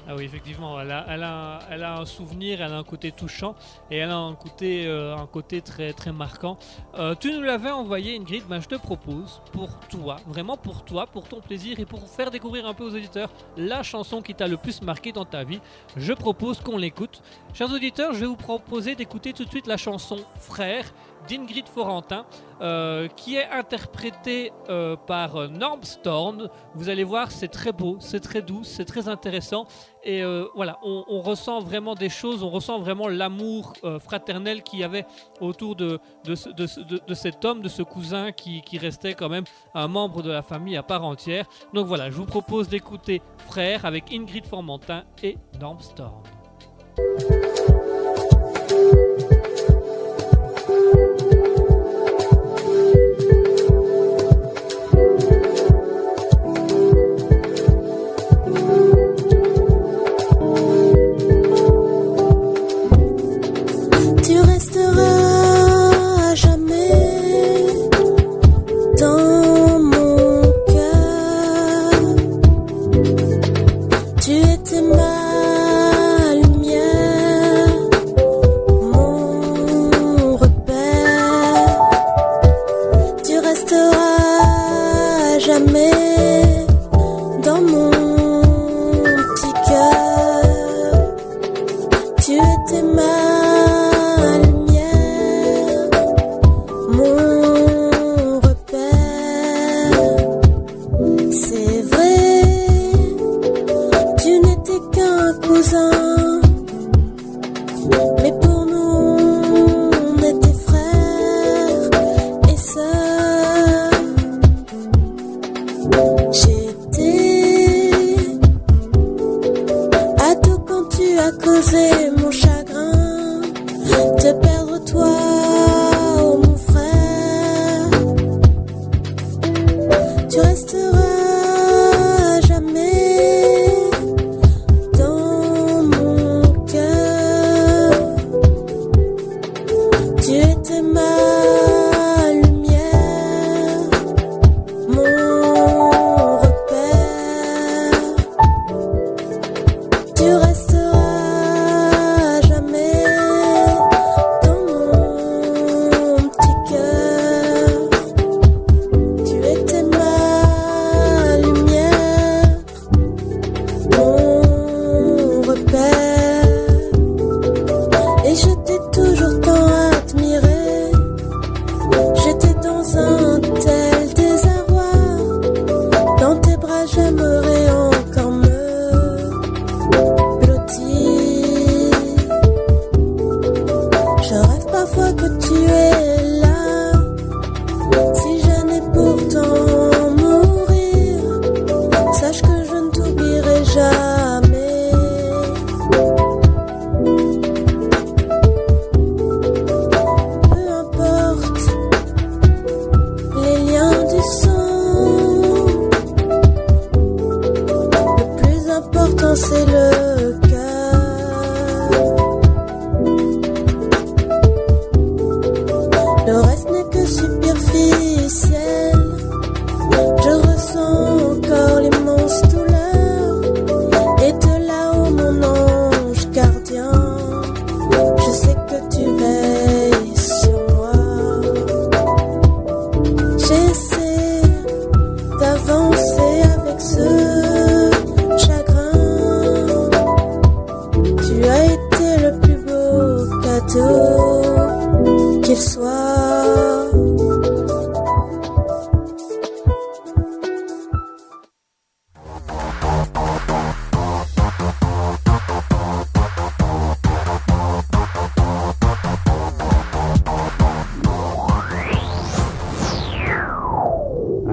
Ah oui, effectivement, elle a, un- souvenir, elle a un côté touchant et elle a un côté, euh, très, très marquant. Euh, tu nous l'avais envoyé, Ingrid, ben, je te propose pour toi, vraiment pour toi, pour ton plaisir et pour faire découvrir un peu aux auditeurs la chanson qui t'a le plus marqué dans ta vie. Je propose qu'on l'écoute. Chers auditeurs, je vais vous proposer d'écouter tout de suite la chanson Frère d'Ingrid Forentin, euh, qui est interprétée euh, par euh, Norm Storm. Vous allez voir, c'est très beau, c'est très doux, c'est très intéressant. Et voilà, on, ressent vraiment des choses, on ressent vraiment l'amour fraternel qu'il y avait autour de, de, ce- de ce- de- de cet homme, de ce cousin qui, qui restait quand même un membre de la famille à part entière. Donc voilà, je vous propose d'écouter Frère avec Ingrid Formentin et Norm Storm. Thank you.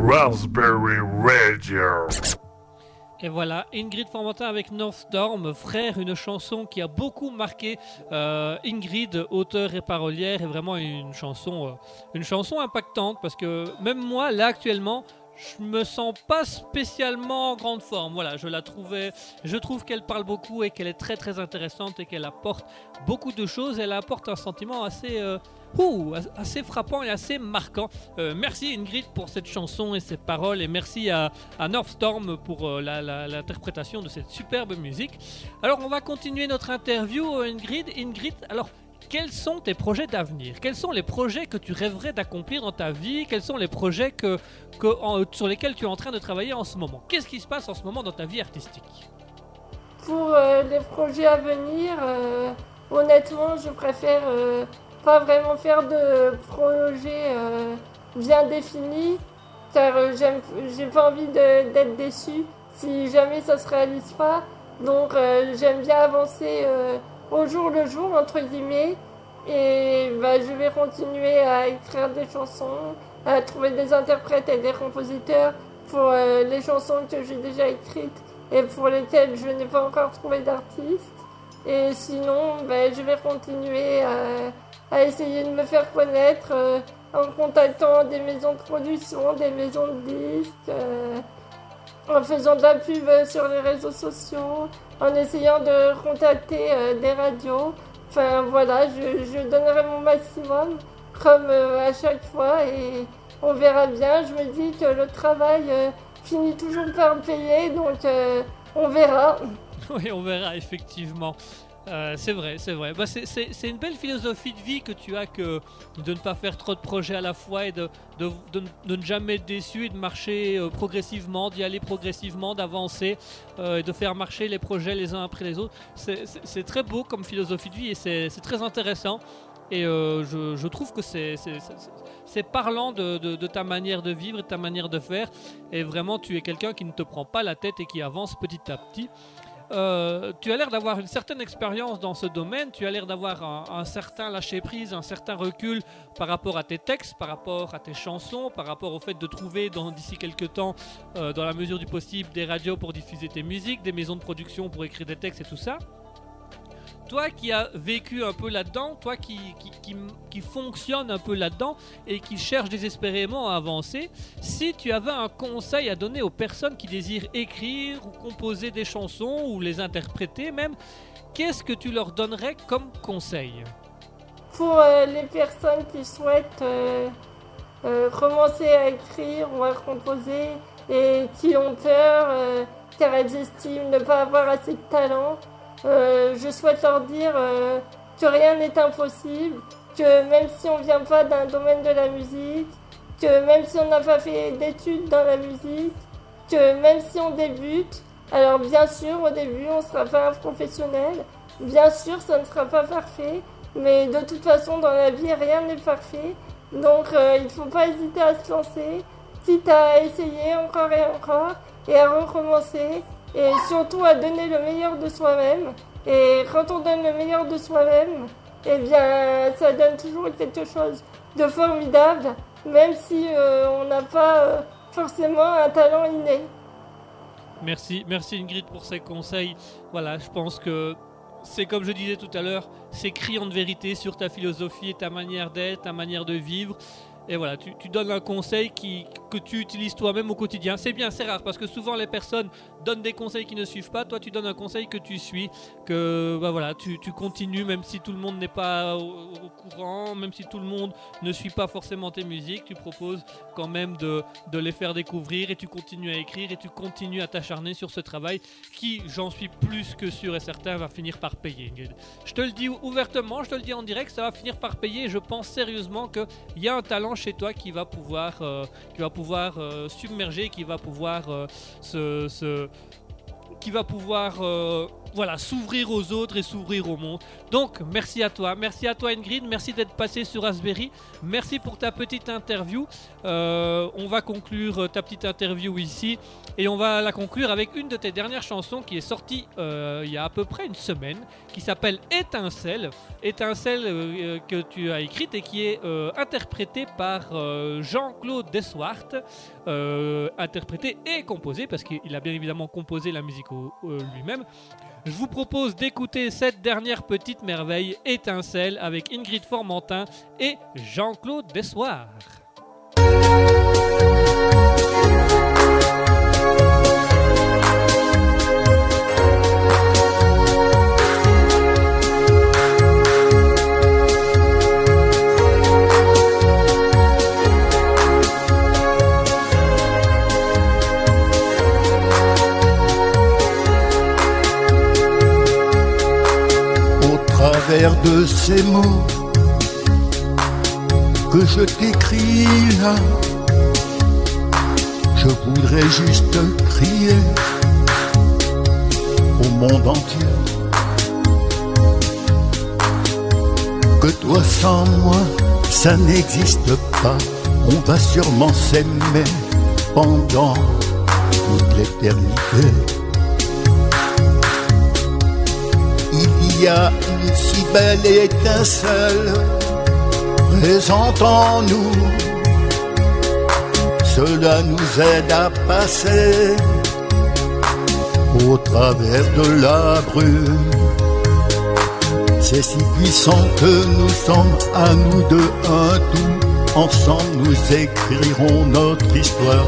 Raspberry Radio. Et voilà, Ingrid Formentin avec North Storm, frère, une chanson qui a beaucoup marqué euh, Ingrid, auteure et parolière, et vraiment une chanson, euh, une chanson impactante parce que même moi, là actuellement, je me sens pas spécialement en grande forme. Voilà, je la trouvais, je trouve qu'elle parle beaucoup et qu'elle est très très intéressante et qu'elle apporte beaucoup de choses. Elle apporte un sentiment assez, euh, ouh, assez frappant et assez marquant. Euh, merci Ingrid pour cette chanson et ces paroles et merci à, à North Storm pour euh, l'interprétation de cette superbe musique. Alors on va continuer notre interview Ingrid. Ingrid, alors quels sont tes projets d'avenir? Quels sont les projets que tu rêverais d'accomplir dans ta vie? Quels sont les projets que, sur lesquels tu es en train de travailler en ce moment? Qu'est-ce qui se passe en ce moment dans ta vie artistique? Pour euh, les projets à venir, euh, honnêtement, je préfère euh, pas vraiment faire de projet euh, bien défini, car j'ai pas envie d'être déçu si jamais ça se réalise pas. Donc j'aime bien avancer au jour le jour entre guillemets et bah, je vais continuer à écrire des chansons, à trouver des interprètes et des compositeurs pour euh, les chansons que j'ai déjà écrites et pour lesquelles je n'ai pas encore trouvé d'artiste. Et sinon, ben, je vais continuer à, à essayer de me faire connaître euh, en contactant des maisons de production, des maisons de disques, euh, en faisant de la pub sur les réseaux sociaux, en essayant de contacter euh, des radios. Enfin voilà, je, donnerai mon maximum comme euh, à chaque fois et on verra bien. Je me dis que le travail euh, finit toujours par me payer, donc on verra. Oui, on verra effectivement. Euh, c'est vrai, c'est vrai. Bah, c'est- une belle philosophie de vie que tu as que de ne pas faire trop de projets à la fois et de, ne jamais être déçu et de marcher euh, progressivement, d'y aller progressivement, d'avancer euh, et de faire marcher les projets les uns après les autres. C'est- très beau comme philosophie de vie et c'est très intéressant. Et je, je trouve que c'est parlant de ta manière de vivre et de ta manière de faire. Et vraiment, tu es quelqu'un qui ne te prend pas la tête et qui avance petit à petit. Euh, tu as l'air d'avoir une certaine expérience dans ce domaine, tu as l'air d'avoir un, certain lâcher-prise, un certain recul par rapport à tes textes, par rapport à tes chansons, par rapport au fait de trouver d'ici quelques temps, euh, dans la mesure du possible, des radios pour diffuser tes musiques, des maisons de production pour écrire des textes et tout ça. Toi qui as vécu un peu là-dedans, toi qui, qui, qui, fonctionne un peu là-dedans et qui cherche désespérément à avancer, si tu avais un conseil à donner aux personnes qui désirent écrire ou composer des chansons ou les interpréter même, qu'est-ce que tu leur donnerais comme conseil? Pour euh, les personnes qui souhaitent euh, euh, commencer à écrire ou à composer et qui ont peur euh, car elles estiment ne pas avoir assez de talent, euh, je souhaite leur dire euh, que rien n'est impossible, que même si on vient pas d'un domaine de la musique, que même si on n'a pas fait d'études dans la musique, que même si on débute, alors bien sûr au début on ne sera pas un professionnel, bien sûr ça ne sera pas parfait, mais de toute façon dans la vie rien n'est parfait, donc euh, il ne faut pas hésiter à se lancer, quitte à essayer encore et encore, et à recommencer, et surtout à donner le meilleur de soi-même. Et quand on donne le meilleur de soi-même, eh bien ça donne toujours quelque chose de formidable, même si euh, on n'a pas euh, forcément un talent inné. Merci, merci Ingrid pour ces conseils. Voilà, je pense que c'est comme je disais tout à l'heure, c'est criant de vérité sur ta philosophie et ta manière d'être, ta manière de vivre. Et voilà, tu, tu donnes un conseil qui, que tu utilises toi-même au quotidien. C'est bien, c'est rare parce que souvent les personnes donnent des conseils qui ne suivent pas. Toi, tu donnes un conseil que tu suis, que bah voilà, tu, tu continues même si tout le monde n'est pas au, courant, même si tout le monde ne suit pas forcément tes musiques. Tu proposes quand même de, de les faire découvrir et tu continues à écrire et tu continues à t'acharner sur ce travail qui, j'en suis plus que sûr et certain, va finir par payer. Je te le dis ouvertement, je te le dis en direct, ça va finir par payer. Je pense sérieusement qu'il y a un talent chez toi qui va pouvoir, euh, qui va pouvoir euh, submerger, qui va pouvoir euh, se, qui va pouvoir voilà, s'ouvrir aux autres et s'ouvrir au monde. Donc, merci à toi. Merci à toi, Ingrid. Merci d'être passé sur Raspberry. Merci pour ta petite interview. Euh, on va conclure euh, ta petite interview ici. Et on va la conclure avec une de tes dernières chansons qui est sortie euh, il y a à peu près une semaine, qui s'appelle Étincelle. Étincelle que tu as écrite et qui est interprétée par Jean-Claude Deswart, euh, interprété et composé, parce qu'il a bien évidemment composé la musique lui-même. Je vous propose d'écouter cette dernière petite merveille, Étincelle, avec Ingrid Formentin et Jean-Claude Dessoir. De ces mots que je t'écris là. Je voudrais juste crier au monde entier que toi sans moi, ça n'existe pas. On va sûrement s'aimer pendant toute l'éternité. Y a une si belle étincelle présente en nous. Cela nous aide à passer au travers de la brume. C'est si puissant que nous sommes à nous deux un tout. Ensemble nous écrirons notre histoire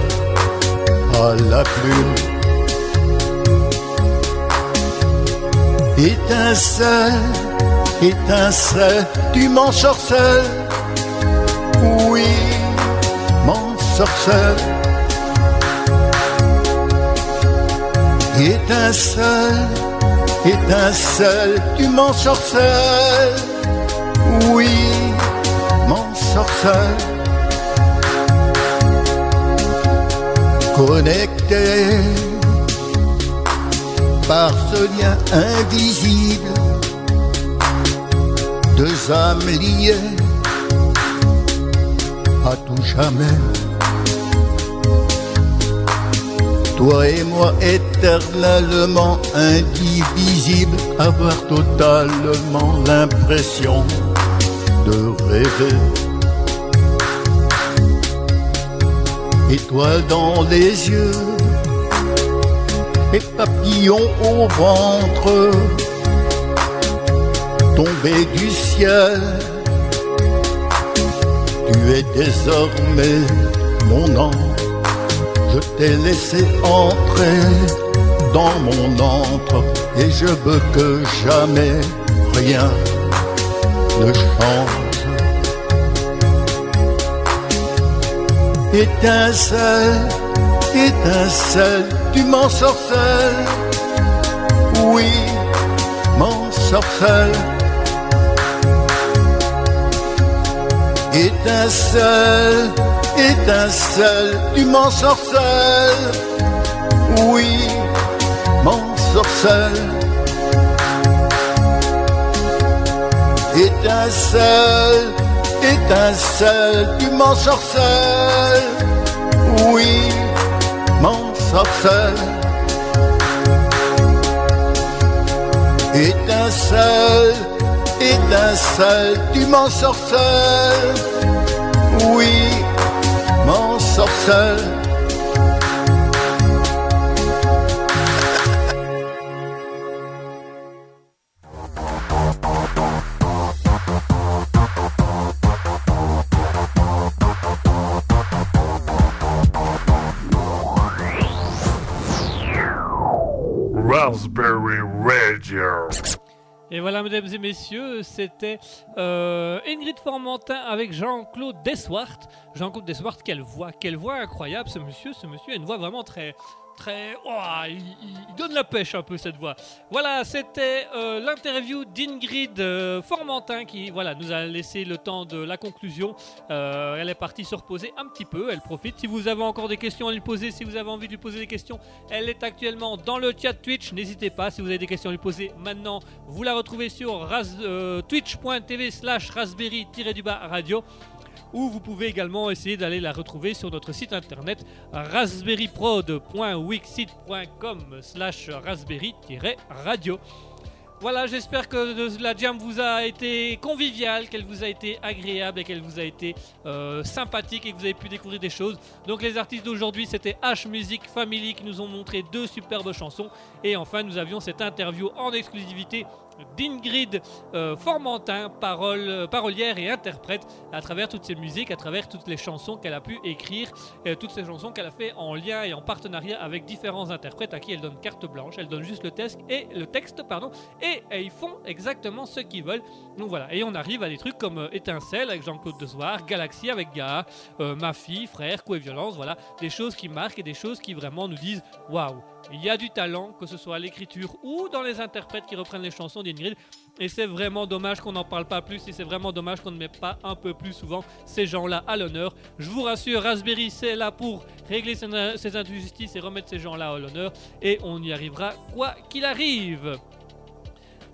à la plume. Étincelle, étincelle, tu m'ensorcelles. Oui, m'ensorcelle. Étincelle, étincelle, tu m'ensorcelles. Oui, m'ensorcelle. Connecté par ce lien invisible, deux âmes liées à tout jamais. Toi et moi éternellement indivisibles, avoir totalement l'impression de rêver. Étoiles dans les yeux et papillons au ventre, tombés du ciel. Tu es désormais mon ange je t'ai laissé entrer dans mon antre et je veux que jamais rien ne change. Étincelle, étincelle, tu m'en sorcelles. Oui, m'en sorcelle. Étincelle, étincelle, tu m'en sorcelles. Oui, m'en sorcelle. Étincelle, étincelle, tu m'en sorcelles. Oui, m'en sorcelle. Étincelle, étincelle, tu m'en sorcelles. Oui, m'en Et voilà, mesdames et messieurs, c'était euh, Ingrid Formentin avec Jean-Claude Deswart. Jean-Claude Deswart, quelle voix, quelle voix incroyable ce monsieur. Ce monsieur a une voix vraiment très, il, donne la pêche un peu cette voix. Voilà, c'était euh, l'interview d'Ingrid euh, Formentin qui, voilà, nous a laissé le temps de la conclusion. Euh, elle est partie se reposer un petit peu. Elle profite. Si vous avez encore des questions à lui poser, si vous avez envie de lui poser des questions, elle est actuellement dans le chat Twitch. N'hésitez pas. Si vous avez des questions à lui poser maintenant, vous la retrouvez sur euh, twitch.tv slash raspberry-du-bas radio ou vous pouvez également essayer d'aller la retrouver sur notre site internet raspberryprod.wixit.com slash raspberry-radio. Voilà, j'espère que la jam vous a été conviviale, qu'elle vous a été agréable et qu'elle vous a été euh, sympathique et que vous avez pu découvrir des choses. Donc les artistes d'aujourd'hui, c'était H Music Family qui nous ont montré deux superbes chansons. Et enfin, nous avions cette interview en exclusivité d'Ingrid euh, Formentin, euh, parolière et interprète, à travers toutes ses musiques, à travers toutes les chansons qu'elle a pu écrire, euh, toutes ces chansons qu'elle a fait en lien et en partenariat avec différents interprètes à qui elle donne carte blanche, elle donne juste le texte et le texte, pardon, et, euh, ils font exactement ce qu'ils veulent. Donc voilà, et on arrive à des trucs comme Étincelle avec Jean-Claude Desoir, Galaxy avec euh, Ma fille, Frère, Coup et Violence, voilà, des choses qui marquent et des choses qui vraiment nous disent waouh, il y a du talent, que ce soit à l'écriture ou dans les interprètes qui reprennent les chansons d'Ingrid. Et c'est vraiment dommage qu'on n'en parle pas plus et c'est vraiment dommage qu'on ne met pas un peu plus souvent ces gens-là à l'honneur. Je vous rassure, Raspberry c'est là pour régler ces injustices et remettre ces gens-là à l'honneur et on y arrivera quoi qu'il arrive.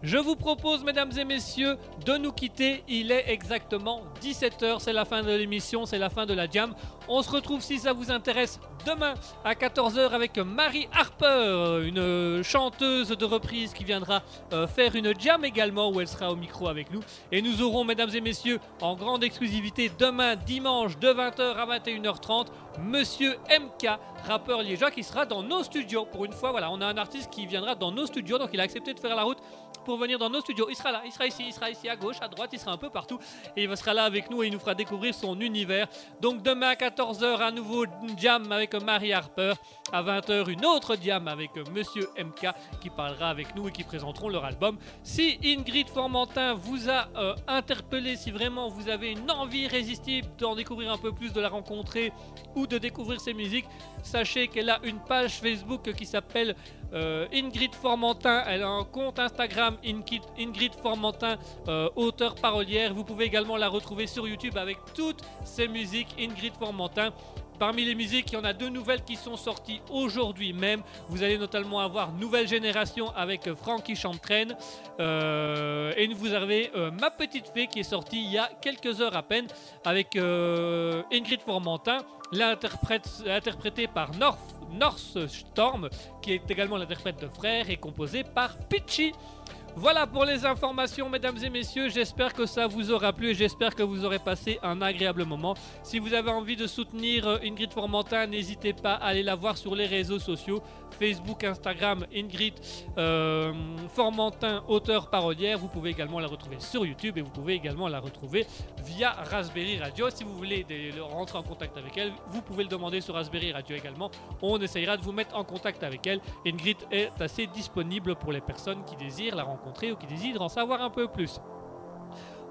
Je vous propose, mesdames et messieurs, de nous quitter. Il est exactement 17h, c'est la fin de l'émission, c'est la fin de la jam. On se retrouve si ça vous intéresse demain à 14h avec Marie Harper, une chanteuse de reprise qui viendra euh, faire une jam également où elle sera au micro avec nous. Et nous aurons, mesdames et messieurs, en grande exclusivité demain dimanche de 20h à 21h30, Monsieur MK, rappeur liégeois qui sera dans nos studios. Pour une fois, voilà, on a un artiste qui viendra dans nos studios, donc il a accepté de faire la route pour venir dans nos studios. Il sera là, il sera ici, il sera ici à gauche, à droite, il sera un peu partout et il sera là avec nous et il nous fera découvrir son univers. Donc demain à 14h, un nouveau jam avec Marie Harper. À 20h, une autre jam avec Monsieur MK qui parlera avec nous et qui présenteront leur album. Si Ingrid Formentin vous a euh, interpellé, si vraiment vous avez une envie irrésistible d'en découvrir un peu plus, de la rencontrer ou de découvrir ses musiques, sachez qu'elle a une page Facebook qui s'appelle euh, Ingrid Formentin. Elle a un compte Instagram Ingrid, Ingrid Formentin, euh, auteur parolière. Vous pouvez également la retrouver sur YouTube avec toutes ses musiques Ingrid Formentin. Parmi les musiques, il y en a deux nouvelles qui sont sorties aujourd'hui même. Vous allez notamment avoir Nouvelle Génération avec Frankie Chantraine. Euh, et vous avez euh, Ma Petite Fée qui est sortie il y a quelques heures à peine avec euh, Ingrid Formentin, interprétée par North, North Storm, qui est également l'interprète de Frère et composée par Pitchy. Voilà pour les informations, mesdames et messieurs. J'espère que ça vous aura plu et j'espère que vous aurez passé un agréable moment. Si vous avez envie de soutenir euh, Ingrid Formentin, n'hésitez pas à aller la voir sur les réseaux sociaux Facebook, Instagram, Ingrid euh, Formentin, auteur parolière. Vous pouvez également la retrouver sur YouTube et vous pouvez également la retrouver via Raspberry Radio. Si vous voulez rentrer en contact avec elle, vous pouvez le demander sur Raspberry Radio également. On essayera de vous mettre en contact avec elle. Ingrid est assez disponible pour les personnes qui désirent la rencontrer ou qui désirent en savoir un peu plus.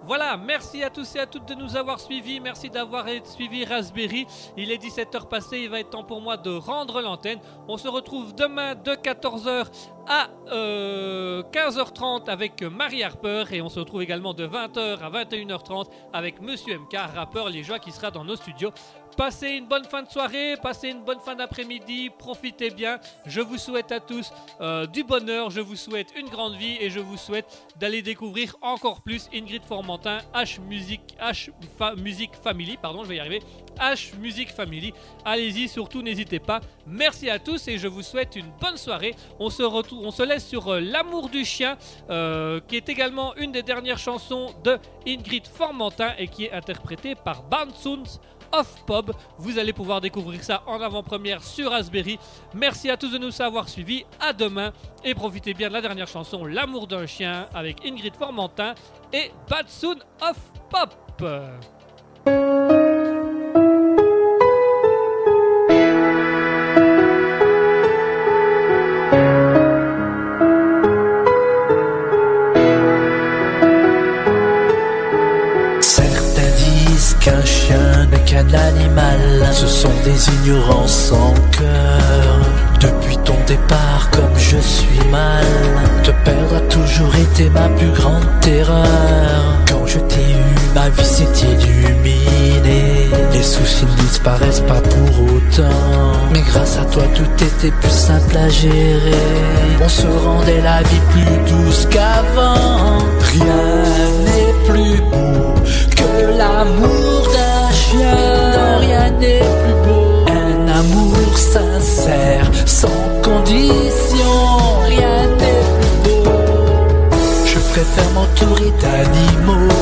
Voilà, merci à tous et à toutes de nous avoir suivis. Merci d'avoir suivi Raspberry. Il est 17h passé, il va être temps pour moi de rendre l'antenne. On se retrouve demain de 14h à euh, 15h30 avec Marie Harper et on se retrouve également de 20h à 21h30 avec Monsieur MK, rappeur liégeois qui sera dans nos studios. Passez une bonne fin de soirée, passez une bonne fin d'après-midi, profitez bien. Je vous souhaite à tous euh, du bonheur, je vous souhaite une grande vie et je vous souhaite d'aller découvrir encore plus Ingrid Formentin, H Music, H Music Family, pardon, je vais y arriver. H Music Family. Allez-y, surtout n'hésitez pas. Merci à tous et je vous souhaite une bonne soirée. On se, laisse sur euh, L'amour du chien, euh, qui est également une des dernières chansons de Ingrid Formentin et qui est interprétée par Bounce Off Pub. Vous allez pouvoir découvrir ça en avant-première sur Raspberry. Merci à tous de nous avoir suivis. À demain et profitez bien de la dernière chanson L'amour d'un chien avec Ingrid Formentin et Batsoon of Pop. Ce sont des ignorants sans cœur. Depuis ton départ, comme je suis mal, te perdre a toujours été ma plus grande terreur. Quand je t'ai eu, ma vie s'est illuminée. Les soucis ne disparaissent pas pour autant. Mais grâce à toi, tout était plus simple à gérer. On se rendait la vie plus douce qu'avant. Rien n'est plus beau que l'amour d'un chien. Rien n'est plus beau. Un amour sincère, sans condition. Rien n'est plus beau. Je préfère m'entourer d'animaux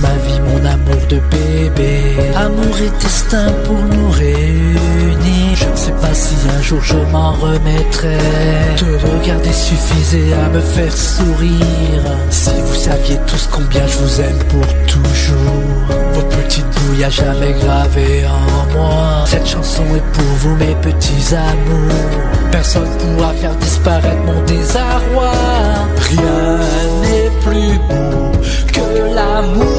ma vie, mon amour de bébé. Amour et destin pour nous réunir. Je ne sais pas si un jour je m'en remettrai. Te regarder suffisait à me faire sourire. Si vous saviez tous combien je vous aime pour toujours. Votre petite bouille a jamais gravé en moi. Cette chanson est pour vous, mes petits amours. Personne pourra faire disparaître mon désarroi. Rien n'est plus beau que l'amour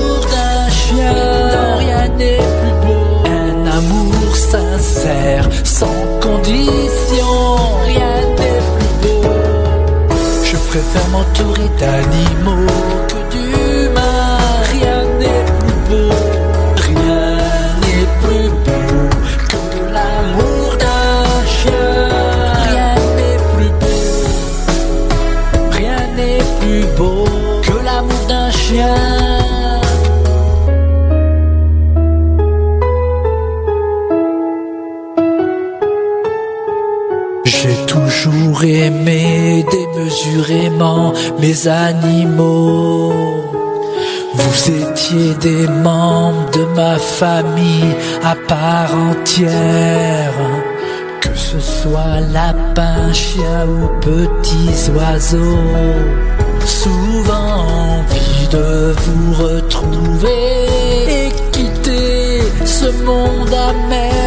n'est plus beau. Un amour sincère, sans condition, rien n'est plus beau. Je préfère m'entourer d'animaux aimé démesurément mes animaux. Vous étiez des membres de ma famille à part entière. Que ce soit lapin, chien ou petits oiseaux. Souvent envie de vous retrouver et quitter ce monde amer.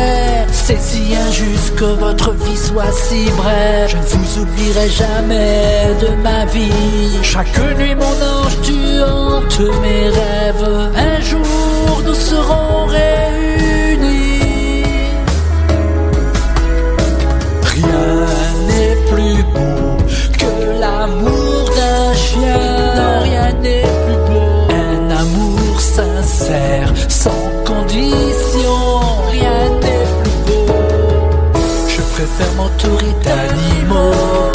C'est si injuste que votre vie soit si brève. Je ne vous oublierai jamais de ma vie. Chaque nuit, mon ange, tu hantes mes rêves. Un jour, nous serons réunis. Préfère m'entourer d'animaux